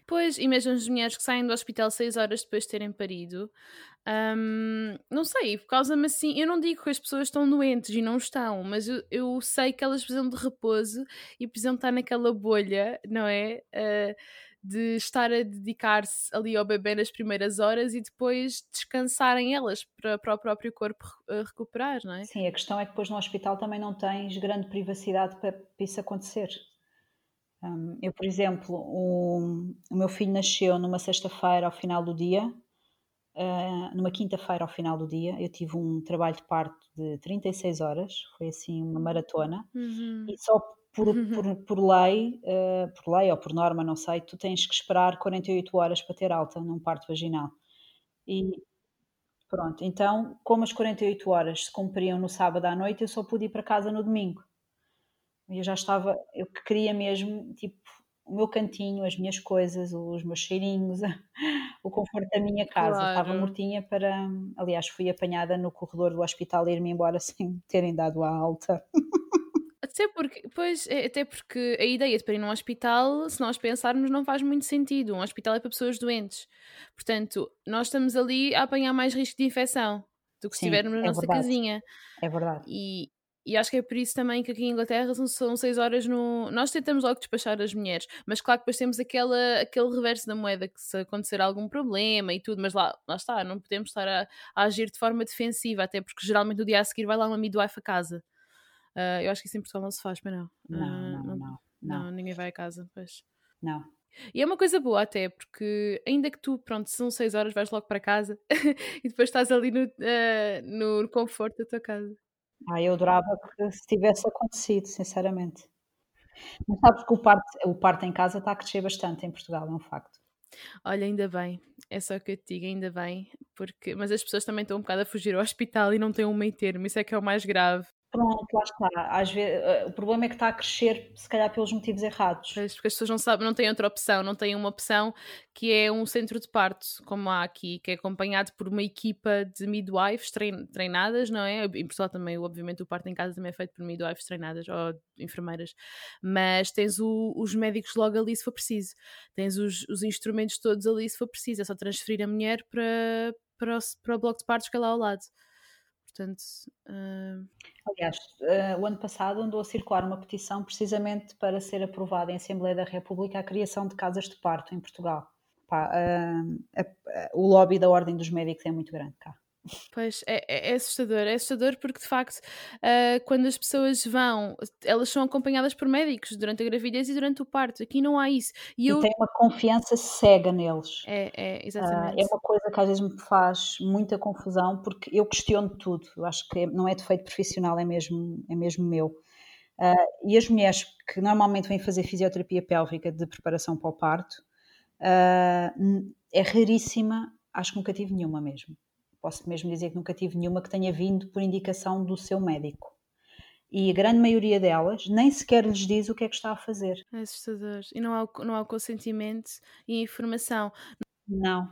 Pois, e mesmo as mulheres que saem do hospital seis horas depois de terem parido, um, não sei, por causa-me assim, eu não digo que as pessoas estão doentes e não estão, mas eu, eu sei que elas precisam de repouso e precisam estar naquela bolha, não é? Uh, de estar a dedicar-se ali ao bebê nas primeiras horas e depois descansarem elas para, para o próprio corpo recuperar, não é? Sim, a questão é que depois no hospital também não tens grande privacidade para, para isso acontecer. Um, eu, por exemplo, o, o, meu filho nasceu numa sexta-feira ao final do dia, uh, numa quinta-feira ao final do dia. Eu tive um trabalho de parto de 36 horas, foi assim uma maratona, uhum. e só por, por, por lei, uh, por lei ou por norma, não sei, tu tens que esperar 48 horas para ter alta num parto vaginal. E pronto, então, como as 48 horas se cumpriam no sábado à noite, eu só pude ir para casa no domingo. Eu já estava, eu queria mesmo, tipo, o meu cantinho, as minhas coisas, os meus cheirinhos, o conforto da minha casa. Claro. Estava mortinha para. Aliás, fui apanhada no corredor do hospital a ir-me embora sem terem dado a alta. Até porque, pois, é, até porque a ideia de para ir num hospital, se nós pensarmos, não faz muito sentido. Um hospital é para pessoas doentes. Portanto, nós estamos ali a apanhar mais risco de infecção do que se estivermos na é nossa verdade. casinha. É verdade. E, e acho que é por isso também que aqui em Inglaterra são, são seis horas no. Nós tentamos logo despachar as mulheres, mas claro que depois temos aquela, aquele reverso da moeda que se acontecer algum problema e tudo, mas lá, lá está, não podemos estar a, a agir de forma defensiva, até porque geralmente no dia a seguir vai lá uma midwife a casa. Uh, eu acho que isso em Portugal não se faz, mas não. Não, uh, não, não, não, não, Ninguém vai a casa, pois. Não. E é uma coisa boa até, porque ainda que tu, pronto, são seis horas, vais logo para casa e depois estás ali no, uh, no conforto da tua casa. Ah, eu adorava que se tivesse acontecido, sinceramente. Mas sabes que o parto, o parto em casa está a crescer bastante em Portugal, é um facto. Olha, ainda bem, é só que eu te digo, ainda bem, porque mas as pessoas também estão um bocado a fugir ao hospital e não têm um meio termo, isso é que é o mais grave. Pronto, lá está. Às vezes, eh, o problema é que está a crescer, se calhar, pelos motivos errados. Porque as pessoas não sabem, não têm outra opção, não têm uma opção que é um centro de parto, como há aqui, que é acompanhado por uma equipa de midwives treinadas, não é? Em Portugal também, obviamente, o parto em casa também é feito por midwives treinadas ou enfermeiras, mas tens o, os médicos logo ali se for preciso, tens os, os instrumentos todos ali se for preciso, é só transferir a mulher para, para, o, para o bloco de partos que é lá ao lado. Portanto. Uh... Aliás, uh, o ano passado andou a circular uma petição precisamente para ser aprovada em Assembleia da República a criação de casas de parto em Portugal. Pá, uh, o lobby da Ordem dos Médicos é muito grande cá. Pois, é, é, é, assustador, é assustador porque de facto uh, quando as pessoas vão, elas são acompanhadas por médicos durante a gravidez e durante o parto, aqui não há isso. E, e eu... tem uma confiança cega neles. É, é, exatamente. Uh, é uma coisa que às vezes me faz muita confusão porque eu questiono tudo, eu acho que não é defeito profissional, é mesmo, é mesmo meu. Uh, e as mulheres que normalmente vêm fazer fisioterapia pélvica de preparação para o parto, é raríssima, acho que nunca tive nenhuma mesmo posso mesmo dizer que nunca tive nenhuma que tenha vindo por indicação do seu médico. E a grande maioria delas nem sequer lhes diz o que é que está a fazer. É assustador. E não há, não há consentimento e informação. Não.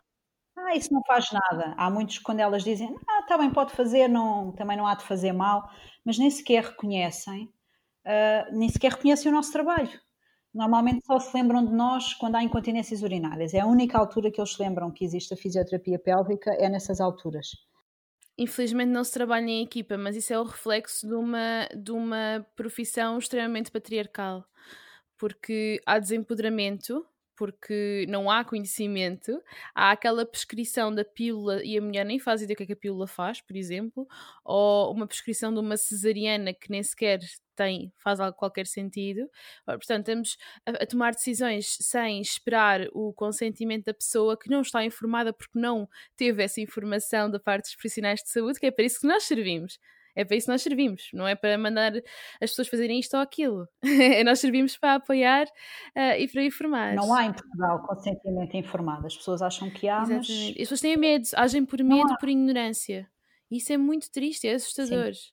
Ah, isso não faz nada. Há muitos quando elas dizem, ah, está bem, pode fazer, não, também não há de fazer mal, mas nem sequer reconhecem, uh, nem sequer reconhecem o nosso trabalho. Normalmente só se lembram de nós quando há incontinências urinárias. É a única altura que eles se lembram que existe a fisioterapia pélvica, é nessas alturas. Infelizmente não se trabalha em equipa, mas isso é o reflexo de uma, de uma profissão extremamente patriarcal. Porque há desempoderamento, porque não há conhecimento, há aquela prescrição da pílula e a mulher nem faz ideia do que, é que a pílula faz, por exemplo, ou uma prescrição de uma cesariana que nem sequer tem, faz qualquer sentido. Portanto, estamos a, a, tomar decisões sem esperar o consentimento da pessoa que não está informada porque não teve essa informação da parte dos profissionais de saúde, que é para isso que nós servimos. É para isso que nós servimos, não é para mandar as pessoas fazerem isto ou aquilo. nós servimos para apoiar uh, e para informar. Não há em Portugal consentimento informado. As pessoas acham que há, mas... As pessoas têm medo, agem por medo, por ignorância. Isso é muito triste, é assustador. Sim.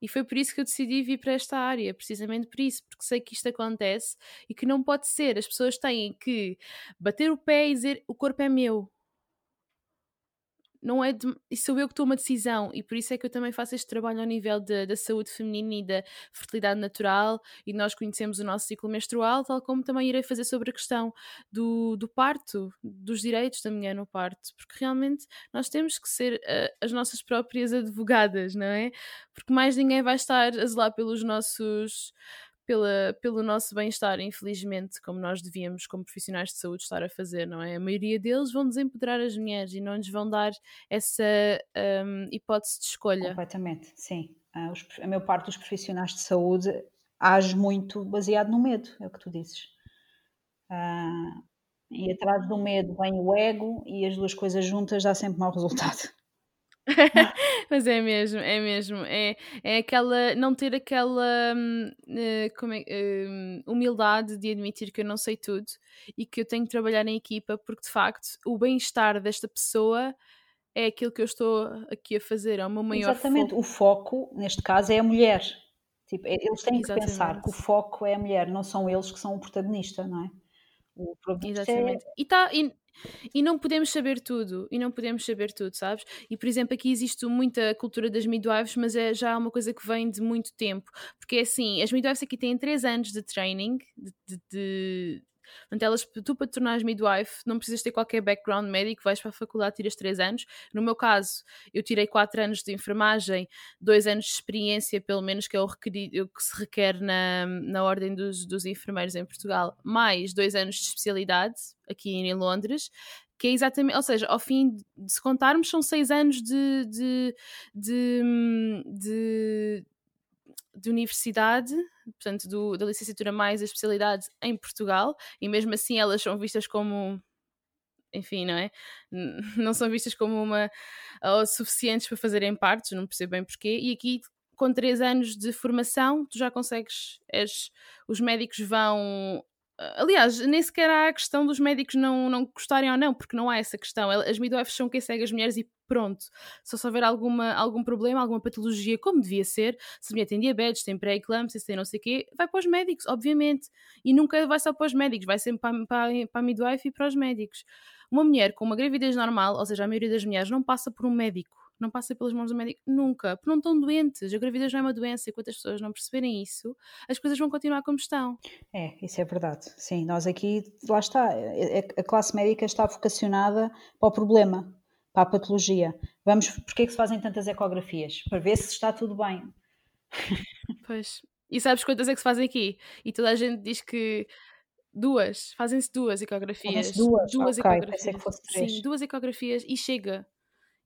E foi por isso que eu decidi vir para esta área, precisamente por isso, porque sei que isto acontece e que não pode ser. As pessoas têm que bater o pé e dizer o corpo é meu, não é de, sou eu que tomo a decisão e por isso é que eu também faço este trabalho ao nível de, da saúde feminina e da fertilidade natural e nós conhecemos o nosso ciclo menstrual, tal como também irei fazer sobre a questão do, do parto, dos direitos da mulher no parto, porque realmente nós temos que ser uh, as nossas próprias advogadas, não é? Porque mais ninguém vai estar a zelar pelos nossos pela, pelo nosso bem-estar, infelizmente, como nós devíamos, como profissionais de saúde, estar a fazer, não é? A maioria deles vão desempoderar as mulheres e não lhes vão dar essa um, hipótese de escolha. Completamente, sim. Os, a maior parte dos profissionais de saúde age muito baseado no medo, é o que tu dizes. Uh, e atrás do medo vem o ego e as duas coisas juntas dá sempre mau resultado. Mas é mesmo, é mesmo. É, é aquela. Não ter aquela hum, eh, como é, hum, humildade de admitir que eu não sei tudo e que eu tenho que trabalhar em equipa, porque de facto o bem-estar desta pessoa é aquilo que eu estou aqui a fazer, é o meu maior Exatamente, foco. o foco, neste caso, é a mulher. Tipo, é, eles têm Exatamente. que pensar que o foco é a mulher, não são eles que são o protagonista, não é? O protagonista é Exatamente. É... E, tá, e, e não podemos saber tudo, e não podemos saber tudo, sabes? E por exemplo, aqui existe muita cultura das midwives, mas é já uma coisa que vem de muito tempo, porque é assim, as midwives aqui têm 3 anos de training, de, de, de Portanto, elas, tu para te tornares midwife não precisas ter qualquer background médico, vais para a faculdade, tiras 3 anos. No meu caso, eu tirei 4 anos de enfermagem, 2 anos de experiência, pelo menos, que é o, requerido, que se requer na, na ordem dos, dos enfermeiros em Portugal, mais 2 anos de especialidade aqui em Londres, que é exatamente, ou seja, ao fim de se contarmos, são seis anos de, de, de, de, de universidade, portanto, do, da licenciatura mais a especialidade em Portugal, e mesmo assim elas são vistas como enfim, não é? Não são vistas como uma ou suficientes para fazerem partes, não percebo bem porquê. E aqui, com três anos de formação, tu já consegues. És, os médicos vão Aliás, nem sequer há a questão dos médicos não, não gostarem ou não, porque não há essa questão. As midwives são quem segue as mulheres e pronto. Só se houver alguma, algum problema, alguma patologia, como devia ser, se a mulher tem diabetes, tem pré-eclâmpsia, se tem não sei o quê, vai para os médicos, obviamente. E nunca vai só para os médicos, vai sempre para, para, para a midwife e para os médicos. Uma mulher com uma gravidez normal, ou seja, a maioria das mulheres não passa por um médico não passa pelas mãos do médico nunca, porque não estão doentes. A gravidez não é uma doença, e as pessoas não perceberem isso, as coisas vão continuar como estão. É, isso é verdade. Sim, nós aqui, lá está, a classe médica está vocacionada para o problema, para a patologia. Vamos, porque é que se fazem tantas ecografias? Para ver se está tudo bem. Pois. E sabes quantas é que se fazem aqui? E toda a gente diz que duas, fazem-se duas ecografias. Duas, duas okay, ecografias. Que fosse três. Sim, duas ecografias e chega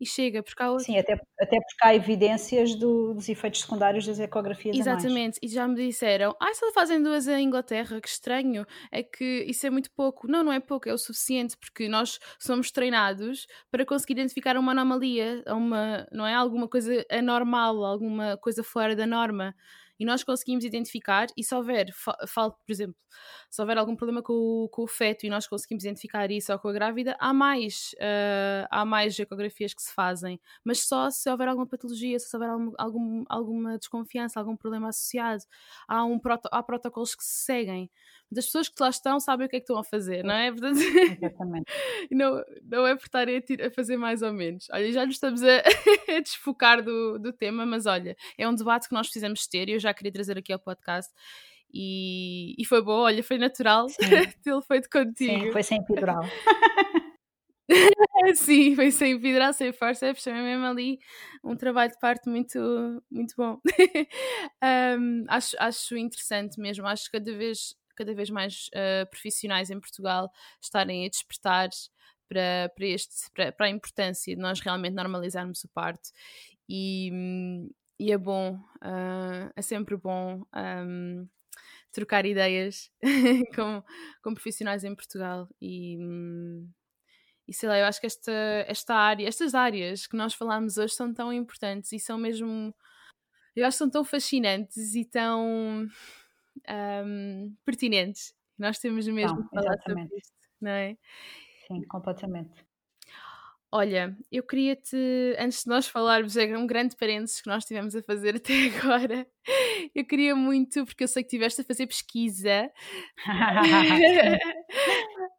e chega, porque há Sim, até, até porque há evidências do, dos efeitos secundários das ecografias Exatamente, e já me disseram, ah, só fazem duas em Inglaterra, que estranho, é que isso é muito pouco. Não, não é pouco, é o suficiente, porque nós somos treinados para conseguir identificar uma anomalia, uma, não é? Alguma coisa anormal, alguma coisa fora da norma e nós conseguimos identificar, e se houver, falo, por exemplo, se houver algum problema com o, com o feto e nós conseguimos identificar isso ou com a grávida, há mais, uh, há mais ecografias que se fazem, mas só se houver alguma patologia, se houver algum, algum alguma desconfiança, algum problema associado, há, um há protocolos que se seguem das pessoas que lá estão sabem o que é que estão a fazer, não é? Portanto, Exatamente. não, não é por estarem a, a, fazer mais ou menos. Olha, já nos estamos a, a desfocar do, do tema, mas olha, é um debate que nós precisamos ter e eu já queria trazer aqui ao podcast. E, e foi bom, olha, foi natural tê-lo feito contigo. Sim, foi sem epidural. Sim, foi sem epidural, sem forceps, foi mesmo ali um trabalho de parto muito, muito bom. um, acho, acho interessante mesmo, acho que cada vez, cada vez mais uh, profissionais em Portugal estarem a despertar para, para, este, para, para a importância de nós realmente normalizarmos o parto e, e é bom, uh, é sempre bom um, trocar ideias com, com profissionais em Portugal. E, e sei lá, eu acho que esta, esta área, estas áreas que nós falamos hoje são tão importantes e são mesmo, eu acho que são tão fascinantes e tão um, pertinentes. Nós temos mesmo não, que falar exatamente. sobre isto, não é? Sim, completamente. Olha, eu queria-te, antes de nós falarmos, é um grande parênteses que nós tivemos a fazer até agora. Eu queria muito, porque eu sei que estiveste a fazer pesquisa,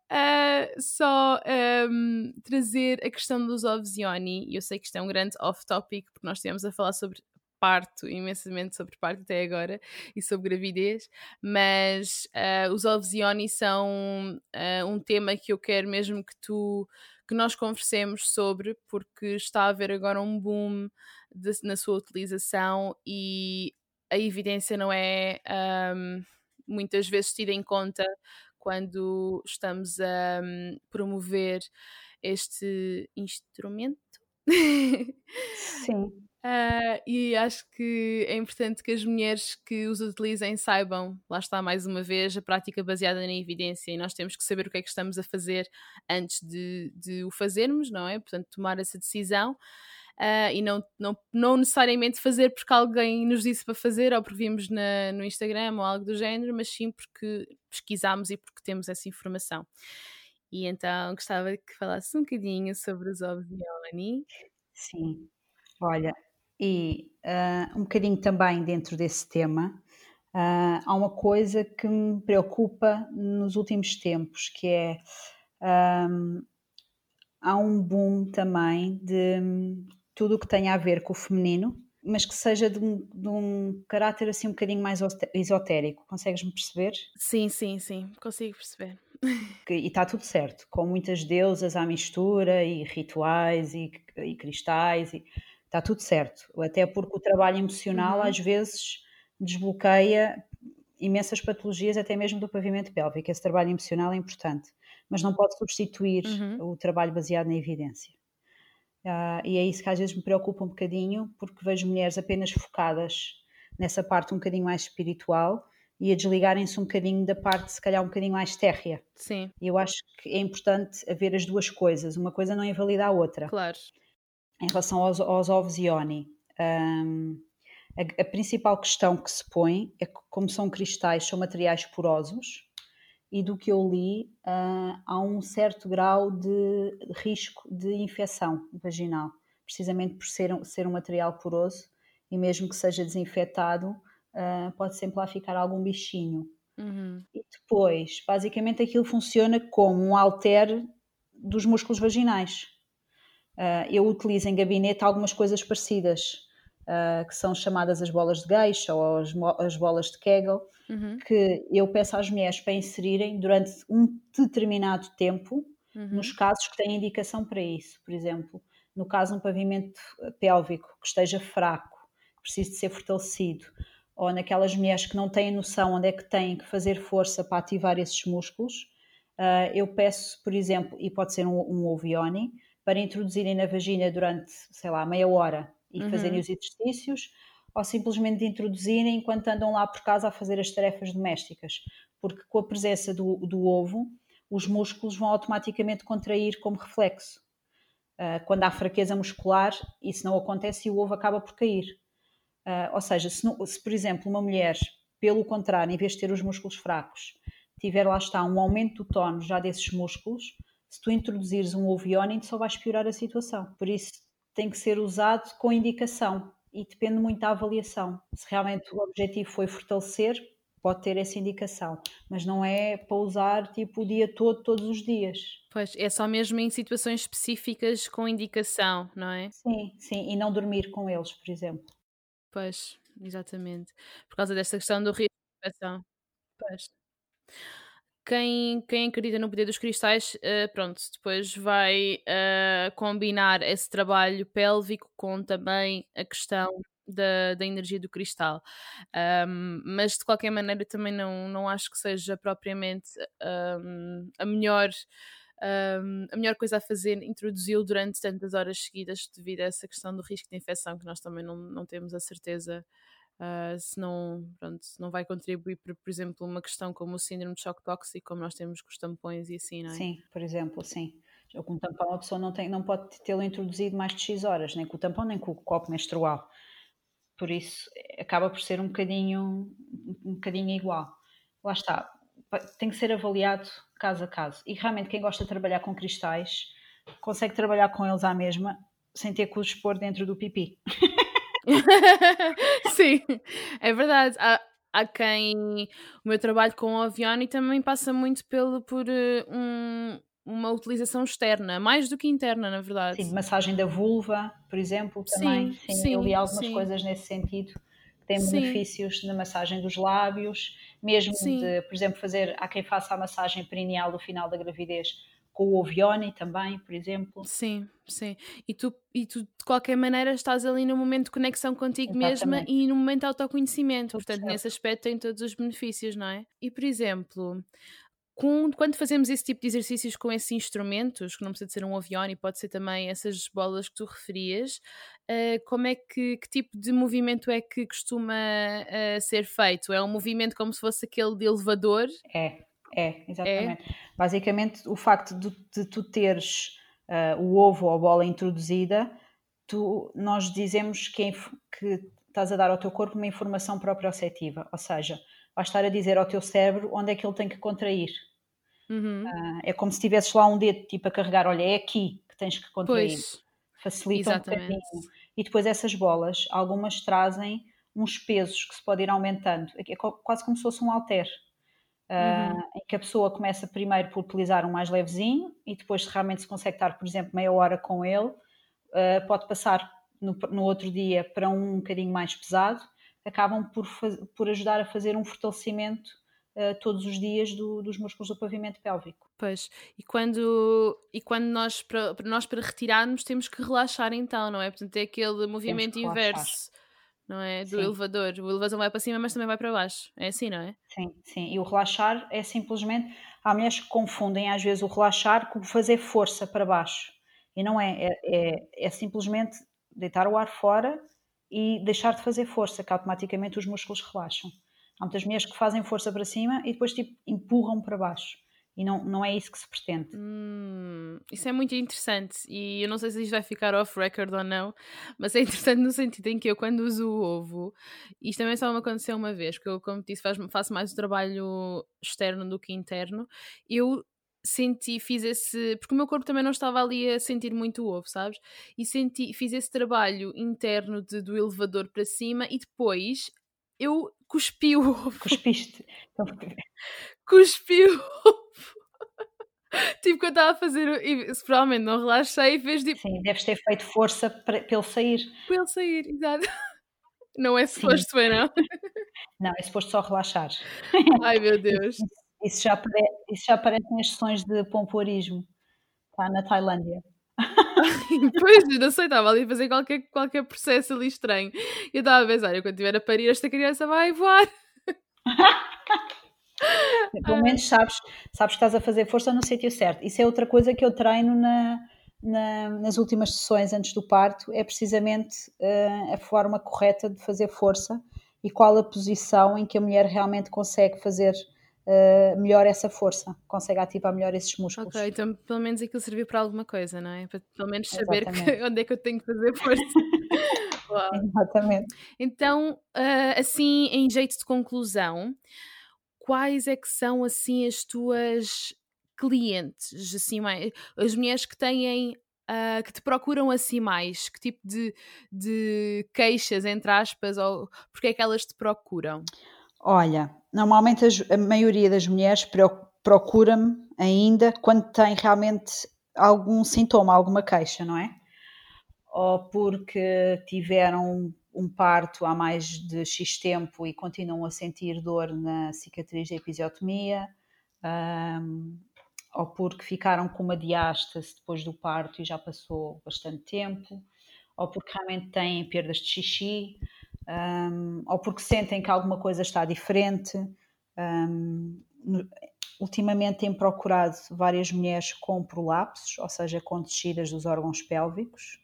uh, só um, trazer a questão dos ovos Ioni. Eu sei que isto é um grande off-topic, porque nós estivemos a falar sobre parto, imensamente sobre parto até agora e sobre gravidez, mas uh, os ovos Ioni são uh, um tema que eu quero mesmo que tu que nós conversemos sobre, porque está a haver agora um boom de, na sua utilização e a evidência não é um, muitas vezes tida em conta quando estamos a um, promover este instrumento. Sim. Uh, e acho que é importante que as mulheres que os utilizem saibam, lá está mais uma vez, a prática baseada na evidência e nós temos que saber o que é que estamos a fazer antes de, de o fazermos, não é? Portanto, tomar essa decisão. Uh, e não, não, não necessariamente fazer porque alguém nos disse para fazer ou porque vimos na, no Instagram ou algo do género, mas sim porque pesquisamos e porque temos essa informação. E então gostava que falasse um bocadinho sobre os ovos. Sim, olha, e uh, um bocadinho também dentro desse tema, uh, há uma coisa que me preocupa nos últimos tempos, que é um, há um boom também de tudo o que tem a ver com o feminino, mas que seja de um, de um caráter assim um bocadinho mais esotérico. Consegues-me perceber? Sim, sim, sim, consigo perceber. E está tudo certo, com muitas deusas à mistura e rituais e, e cristais e está tudo certo. Até porque o trabalho emocional uhum. às vezes desbloqueia imensas patologias, até mesmo do pavimento pélvico. Esse trabalho emocional é importante, mas não pode substituir uhum. o trabalho baseado na evidência. Uh, e é isso que às vezes me preocupa um bocadinho, porque vejo mulheres apenas focadas nessa parte um bocadinho mais espiritual e a desligarem-se um bocadinho da parte, se calhar, um bocadinho mais térrea. Sim. E eu acho que é importante haver as duas coisas, uma coisa não invalida a outra. Claro em relação aos, aos ovos Ioni, um, a, a, principal questão que se põe é que, como são cristais, são materiais porosos, e do que eu li, uh, há um certo grau de risco de infecção vaginal, precisamente por ser um, ser um material poroso, e mesmo que seja desinfetado, uh, pode sempre lá ficar algum bichinho. Uhum. E depois, basicamente, aquilo funciona como um alter dos músculos vaginais. Uh, eu utilizo em gabinete algumas coisas parecidas, uh, que são chamadas as bolas de geisha ou as, as bolas de Kegel, uhum. que eu peço às mulheres para inserirem durante um determinado tempo, uhum. nos casos que têm indicação para isso. Por exemplo, no caso de um pavimento pélvico que esteja fraco, precisa de ser fortalecido, ou naquelas mulheres que não têm noção onde é que têm que fazer força para ativar esses músculos, uh, eu peço, por exemplo, e pode ser um, um ovioni, para introduzirem na vagina durante, sei lá, meia hora e uhum. fazerem os exercícios, ou simplesmente introduzirem enquanto andam lá por casa a fazer as tarefas domésticas. Porque com a presença do, do ovo, os músculos vão automaticamente contrair como reflexo. Uh, quando há fraqueza muscular, isso não acontece e o ovo acaba por cair. Uh, ou seja, se, se, por exemplo, uma mulher, pelo contrário, em vez de ter os músculos fracos, tiver lá está um aumento do tono já desses músculos, se tu introduzires um ovo iónico só vais piorar a situação. Por isso tem que ser usado com indicação e depende muito da avaliação. Se realmente o objetivo foi fortalecer, pode ter essa indicação, mas não é para usar tipo o dia todo, todos os dias. Pois, é só mesmo em situações específicas com indicação, não é? Sim, sim, e não dormir com eles, por exemplo. Pois, exatamente. Por causa desta questão do risco de infecção. Pois. Quem, quem acredita no poder dos cristais, uh, pronto, depois vai uh, combinar esse trabalho pélvico com também a questão da, da energia do cristal. Um, mas de qualquer maneira também não, não acho que seja propriamente um, a melhor. Um, a melhor coisa a fazer introduzi-lo durante tantas horas seguidas devido a essa questão do risco de infecção que nós também não, não temos a certeza uh, se, não, pronto, se não vai contribuir para, por exemplo, uma questão como o síndrome de choque tóxico, como nós temos com os tampões e assim, não é? Sim, por exemplo, sim. Com o tampão a pessoa não, tem, não pode tê-lo introduzido mais de X horas, nem com o tampão nem com o copo menstrual por isso acaba por ser um bocadinho, um bocadinho igual. Lá está, tem que ser avaliado caso a caso. E realmente quem gosta de trabalhar com cristais consegue trabalhar com eles à mesma sem ter que os expor dentro do pipi. Sim, é verdade. Há, há quem. O meu trabalho com o Aviani também passa muito pelo, por uh, um, uma utilização externa, mais do que interna, na verdade. Sim, massagem da vulva, por exemplo, também. Sim, sim, eu li algumas sim. coisas nesse sentido que têm sim. benefícios na massagem dos lábios, mesmo sim. de, por exemplo, fazer, há quem faça a massagem perineal no final da gravidez com o Ovioni também, por exemplo. Sim, sim. E tu, e tu de qualquer maneira estás ali no momento de conexão contigo Exatamente. mesma e no momento de autoconhecimento. Portanto, certo. nesse aspecto tem todos os benefícios, não é? E por exemplo, com, quando fazemos esse tipo de exercícios com esses instrumentos, que não precisa de ser um avião e pode ser também essas bolas que tu referias, uh, como é que, que tipo de movimento é que costuma uh, ser feito? É um movimento como se fosse aquele de elevador? É, é, exatamente. É. Basicamente, o facto de, de tu teres uh, o ovo ou a bola introduzida, tu, nós dizemos que, que estás a dar ao teu corpo uma informação proprioceptiva, ou seja, vais estar a dizer ao teu cérebro onde é que ele tem que contrair. Uhum. Uh, é como se tivesses lá um dedo tipo a carregar, olha, é aqui que tens que contrair. Pois. Facilita Exatamente. um bocadinho. E depois essas bolas, algumas trazem uns pesos que se pode ir aumentando. É quase como se fosse um Uh, uhum. em que a pessoa começa primeiro por utilizar um mais levezinho e depois se realmente se consegue estar, por exemplo, meia hora com ele, uh, pode passar no, no, outro dia para um, um bocadinho mais pesado acabam por, faz, por ajudar a fazer um fortalecimento uh, todos os dias do, dos músculos do pavimento pélvico. Pois, e quando, e quando nós, para, nós para retirarmos, temos que relaxar então, não é? Portanto, é aquele movimento inverso não é? Do sim. elevador. O elevador vai para cima, mas também vai para baixo. É assim, não é? Sim, sim. E o relaxar é simplesmente. Há mulheres que confundem às vezes o relaxar com fazer força para baixo. E não é. É, é, é simplesmente deitar o ar fora e deixar de fazer força, que automaticamente os músculos relaxam. Há muitas mulheres que fazem força para cima e depois tipo, empurram para baixo. E não, não é isso que se pretende. Hum, isso é muito interessante. E eu não sei se isto vai ficar off-record ou não, mas é interessante no sentido em que eu, quando uso o ovo, isto também só me aconteceu uma vez, porque eu, como disse, faço mais o trabalho externo do que interno. Eu senti, fiz esse. Porque o meu corpo também não estava ali a sentir muito o ovo, sabes? E senti, fiz esse trabalho interno de, do elevador para cima e depois eu cuspi o ovo. Cuspiste. Então, cuspi o ovo. tipo, eu estava a fazer. E provavelmente não relaxei e fez tipo. Sim, deves ter feito força para, para ele sair. Para ele sair, exato. Não é suposto, é não? Não, é suposto só relaxar. Ai meu Deus. Isso já, apare, isso já aparece nas sessões de pompoarismo, está na Tailândia. pois, não sei, estava ali a fazer qualquer, qualquer processo ali estranho. Eu estava a pensar, quando tiver a parir, esta criança vai voar. Pelo menos sabes, sabes que estás a fazer força no sítio certo. Isso é outra coisa que eu treino na, na, nas últimas sessões antes do parto, é precisamente uh, a forma correta de fazer força e qual a posição em que a mulher realmente consegue fazer uh, melhor essa força, consegue ativar melhor esses músculos. Ok, então pelo menos aquilo serviu para alguma coisa, não é? Para pelo menos saber que, onde é que eu tenho que fazer força. Exatamente. Então, uh, assim, em jeito de conclusão, quais é que são assim as tuas clientes, assim, mais, as mulheres que têm Uh, que te procuram assim mais? Que tipo de, de queixas, entre aspas, ou porque é que elas te procuram? Olha, normalmente a maioria das mulheres procura-me ainda quando tem realmente algum sintoma, alguma queixa, não é? Ou porque tiveram um parto há mais de X tempo e continuam a sentir dor na cicatriz da episiotomia, um, ou porque ficaram com uma diástase depois do parto e já passou bastante tempo, ou porque realmente têm perdas de xixi, um, ou porque sentem que alguma coisa está diferente. Um, ultimamente têm procurado várias mulheres com prolapsos, ou seja, com descidas dos órgãos pélvicos,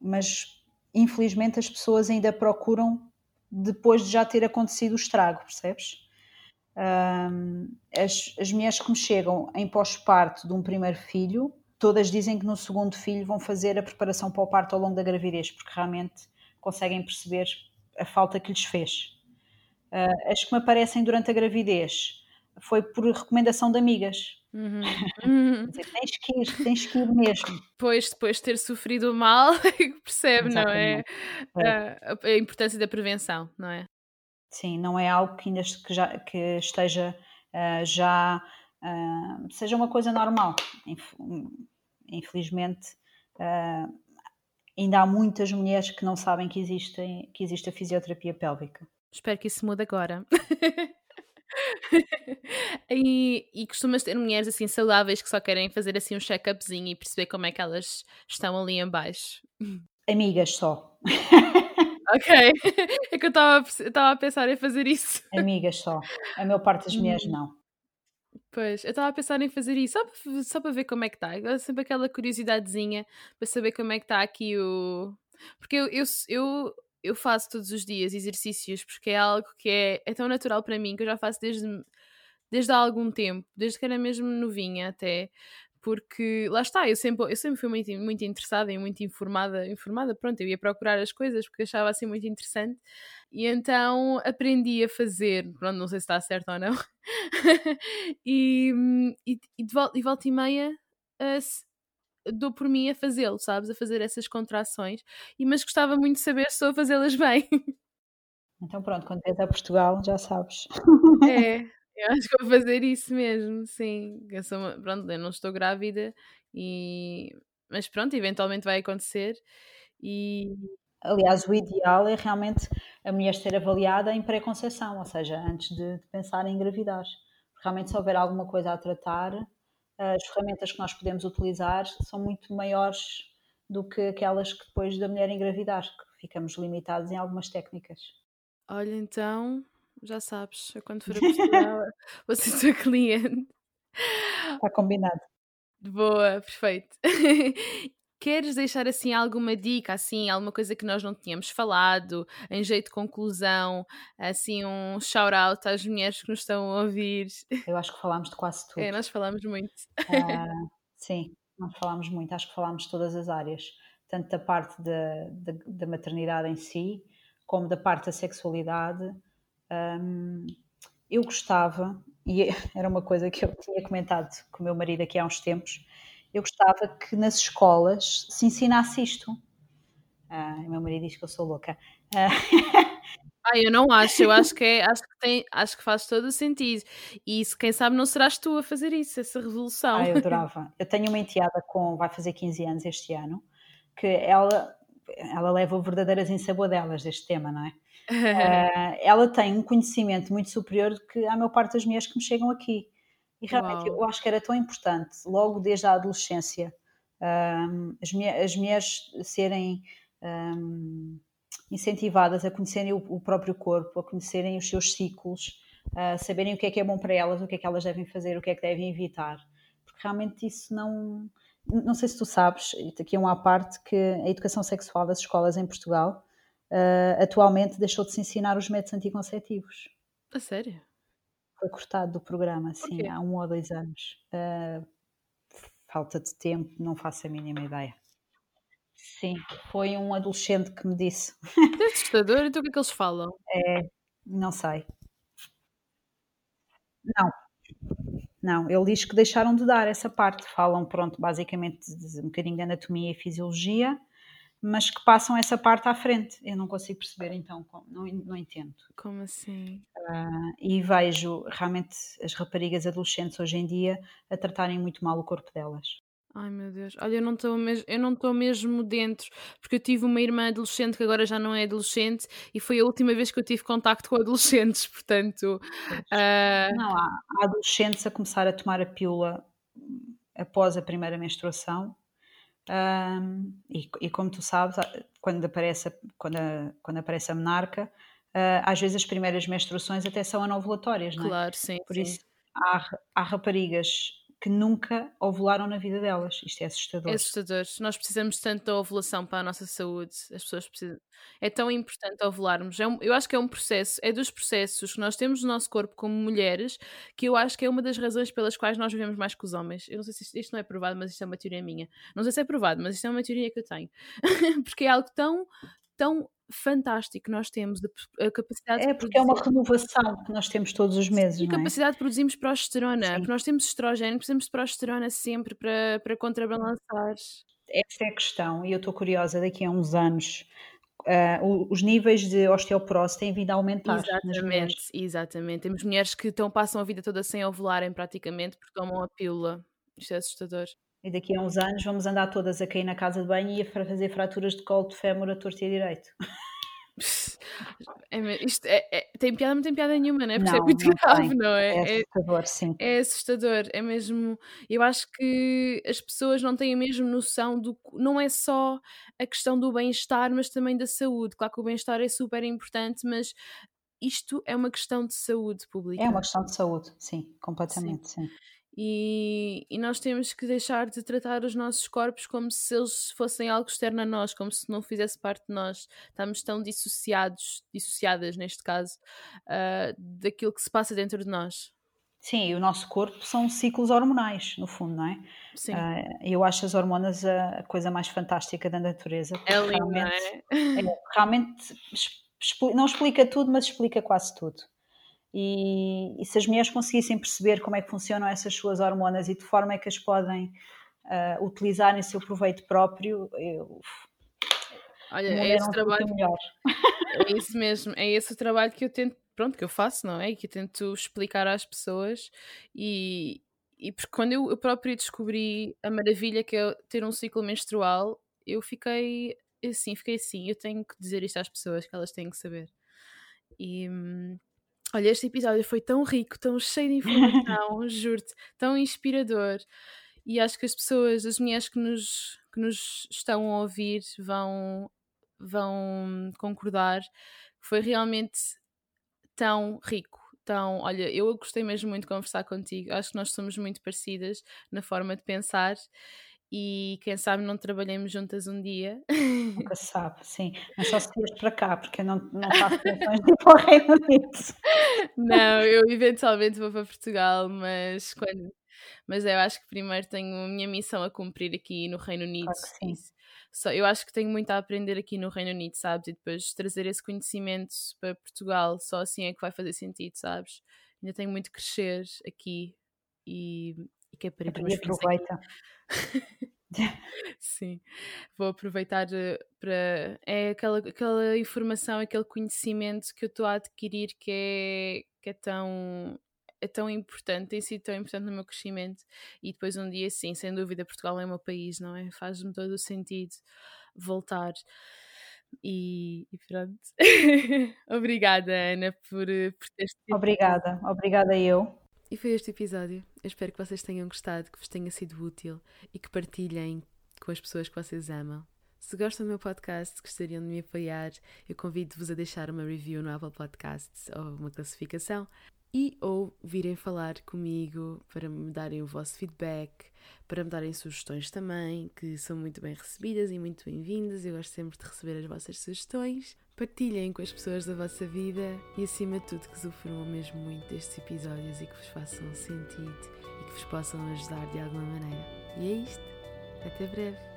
mas infelizmente as pessoas ainda procuram depois de já ter acontecido o estrago, percebes? Um, as, as mulheres que me chegam em pós-parto de um primeiro filho, todas dizem que no segundo filho vão fazer a preparação para o parto ao longo da gravidez, porque realmente conseguem perceber a falta que lhes fez. Uh, as que me aparecem durante a gravidez foi por recomendação de amigas. Uhum. Uhum. Dizer, tens que ir, tens que ir mesmo. Pois, depois de ter sofrido mal, percebe, Exatamente. não é? é. A, importância da prevenção, não é? Sim, não é algo que ainda que já, que esteja uh, já uh, seja uma coisa normal. Infelizmente, uh, ainda há muitas mulheres que não sabem que, existem, que existe a fisioterapia pélvica. Espero que isso mude agora. e, e costumas ter mulheres assim saudáveis que só querem fazer assim um check-upzinho e perceber como é que elas estão ali em baixo. Amigas só. ok. É que eu estava a pensar em fazer isso. Amigas só. A maior parte das mulheres hum. não. Pois, eu estava a pensar em fazer isso só para, só para ver como é que está. Sempre aquela curiosidadezinha para saber como é que está aqui o. Porque eu, eu, eu eu faço todos os dias exercícios porque é algo que é, é tão natural para mim que eu já faço desde, desde há algum tempo, desde que era mesmo novinha até, porque lá está, eu sempre, eu sempre fui muito, muito interessada e muito informada, informada, pronto, eu ia procurar as coisas porque achava assim muito interessante e então aprendi a fazer, pronto, não sei se está certo ou não, e, e, e, de volta, e volta e meia uh, dou por mim a fazê-lo, sabes? A fazer essas contrações, e, mas gostava muito de saber se estou a fazê-las bem. Então pronto, quando vies a Portugal já sabes. É, eu acho que vou fazer isso mesmo, sim. Eu sou pronto, eu não estou grávida, e, mas pronto, eventualmente vai acontecer. E... Aliás, o ideal é realmente a mulher ser avaliada em pré-conceição, ou seja, antes de, de pensar em engravidar. Realmente, se houver alguma coisa a tratar, as ferramentas que nós podemos utilizar são muito maiores do que aquelas que depois da mulher engravidar, que ficamos limitados em algumas técnicas. Olha, então, já sabes, quando for a Portugal, vou ser tua cliente. Está combinado. Boa, perfeito. Queres deixar assim alguma dica, assim, alguma coisa que nós não tínhamos falado, em jeito de conclusão, assim um shout-out às mulheres que nos estão a ouvir? Eu acho que falámos de quase tudo. É, nós falámos muito. Uh, sim, nós falámos muito, acho que falámos de todas as áreas, tanto da parte da, maternidade em si, como da parte da sexualidade. Um, eu gostava, e era uma coisa que eu tinha comentado com o meu marido aqui há uns tempos, eu gostava que nas escolas se ensinasse isto. Ah, meu marido diz que eu sou louca. Ah. Ah, eu não acho, eu acho que, é, acho, que tem, acho que faz todo o sentido. E isso, quem sabe não serás tu a fazer isso, essa revolução. Ah, eu adorava. Eu tenho uma enteada com, vai fazer 15 anos este ano, que ela, ela leva verdadeiras ensaboadelas deste tema, não é? uh, ela tem um conhecimento muito superior do que a maior parte das mulheres que me chegam aqui. E realmente Uau. eu acho que era tão importante, logo desde a adolescência, um, as, as, mulheres serem um, incentivadas a conhecerem o, o, próprio corpo, a conhecerem os seus ciclos, a saberem o que é que é bom para elas, o que é que elas devem fazer, o que é que devem evitar. Porque realmente isso não. Não sei se tu sabes, aqui é uma parte que a educação sexual das escolas em Portugal uh, atualmente deixou de se ensinar os métodos anticonceptivos. A sério? Foi cortado do programa, sim, há um ou dois anos. Uh, falta de tempo, não faço a mínima ideia. Sim, foi um adolescente que me disse. É assustador, então o que é que eles falam? É, não sei. Não, não, ele diz que deixaram de dar essa parte. Falam, pronto, basicamente um bocadinho de anatomia e fisiologia, mas que passam essa parte à frente. Eu não consigo perceber, então, não, não entendo. Como assim? Uh, e vejo realmente as raparigas adolescentes hoje em dia a tratarem muito mal o corpo delas. Ai meu Deus, olha, eu não estou mesmo, eu não estou mesmo dentro, porque eu tive uma irmã adolescente que agora já não é adolescente e foi a última vez que eu tive contacto com adolescentes, portanto. Uh... Não, há, há adolescentes a começar a tomar a pílula após a primeira menstruação. Um, e, e, como tu sabes, quando aparece, quando, a, quando aparece a menarca, uh, às vezes as primeiras menstruações até são anovulatórias, não é? Claro, sim. Por sim. isso, há, há raparigas que nunca ovularam na vida delas. Isto é assustador. É assustador. Nós precisamos tanto da ovulação para a nossa saúde. As pessoas precisam. É tão importante ovularmos. É um, eu acho que é um processo, é dos processos que nós temos no nosso corpo como mulheres, que eu acho que é uma das razões pelas quais nós vivemos mais que os homens. Eu não sei se isto, isto não é provado, mas isto é uma teoria minha. Não sei se é provado, mas isto é uma teoria que eu tenho. Porque é algo tão, tão fantástico nós temos a capacidade é porque é uma renovação que nós temos todos os meses e a é? capacidade de produzirmos progesterona Sim. porque nós temos estrogênio precisamos de progesterona sempre para, para contrabalançar essa é a questão e eu estou curiosa daqui a uns anos Uh, os níveis de osteoporose têm vindo a aumentar. Exatamente, exatamente. Temos mulheres que estão, passam a vida toda sem ovularem praticamente porque tomam a pílula. Isto é assustador. E daqui a uns anos vamos andar todas a cair na casa de banho e a fazer fraturas de colo de fémur a torto e direito. É, isto é, é, tem piada, não tem piada nenhuma, né? Porque é não, é muito não grave, tem. não é? É assustador, sim. É assustador, é mesmo. Eu acho que as pessoas não têm a mesma noção do. Não é só a questão do bem-estar, mas também da saúde. Claro que o bem-estar é super importante, mas isto é uma questão de saúde pública. É uma questão de saúde, sim, completamente, sim. sim. E, e, nós temos que deixar de tratar os nossos corpos como se eles fossem algo externo a nós, como se não fizesse parte de nós. Estamos tão dissociados, dissociadas neste caso, uh, daquilo que se passa dentro de nós. Sim, e o nosso corpo são ciclos hormonais, no fundo, não é? Sim. Uh, eu acho as hormonas a coisa mais fantástica da natureza. É lindo, é? é? Realmente não explica tudo, mas explica quase tudo. E, e, se as mulheres conseguissem perceber como é que funcionam essas suas hormonas e de forma é que as podem uh, utilizar em seu proveito próprio, eu, Olha, é esse trabalho. Melhor. É isso mesmo, é esse o trabalho que eu tento, pronto, que eu faço, não é? E que eu tento explicar às pessoas e, e porque quando eu, eu próprio descobri a maravilha que é ter um ciclo menstrual, eu fiquei assim, fiquei assim, eu tenho que dizer isto às pessoas que elas têm que saber. E, hum, Olha, este episódio foi tão rico, tão cheio de informação, juro-te, tão inspirador. E acho que as pessoas, as mulheres que nos, que nos estão a ouvir vão, vão concordar que foi realmente tão rico. Tão, olha, eu gostei mesmo muito de conversar contigo. Acho que nós somos muito parecidas na forma de pensar e quem sabe não trabalhemos juntas um dia. Nunca se sabe, sim. Mas só se vies para cá, porque eu não, não faço questões de ir para o Reino Unido. Não, eu eventualmente vou para Portugal, mas quando. Mas eu acho que primeiro tenho a minha missão a cumprir aqui no Reino Unido. Claro Só, eu acho que tenho muito a aprender aqui no Reino Unido, sabes? E depois trazer esse conhecimento para Portugal, só assim é que vai fazer sentido, sabes? Ainda tenho muito a crescer aqui e, e que é para ir aproveita. Sim, vou aproveitar eh, para. É aquela, aquela informação, aquele conhecimento que eu estou a adquirir que é, que é tão. É tão importante, tem sido tão importante no meu crescimento. E depois, um dia, sim, sem dúvida, Portugal é o meu país, não é? Faz-me todo o sentido voltar. E, e pronto. obrigada, Ana, por, eh, por teres. Obrigada, obrigada eu. E foi este episódio. Eu espero que vocês tenham gostado, que vos tenha sido útil e que partilhem com as pessoas que vocês amam. Se gostam do meu podcast, gostariam de me apoiar, eu convido-vos a deixar uma review no Apple Podcasts ou uma classificação e ou virem falar comigo para me darem o vosso feedback, para me darem sugestões também, que são muito bem recebidas e muito bem-vindas. Eu gosto sempre de receber as vossas sugestões. Partilhem com as pessoas da vossa vida e, acima de tudo, que usufruam mesmo muito destes episódios e que vos façam sentido e que vos possam ajudar de alguma maneira. E é isto. Até breve.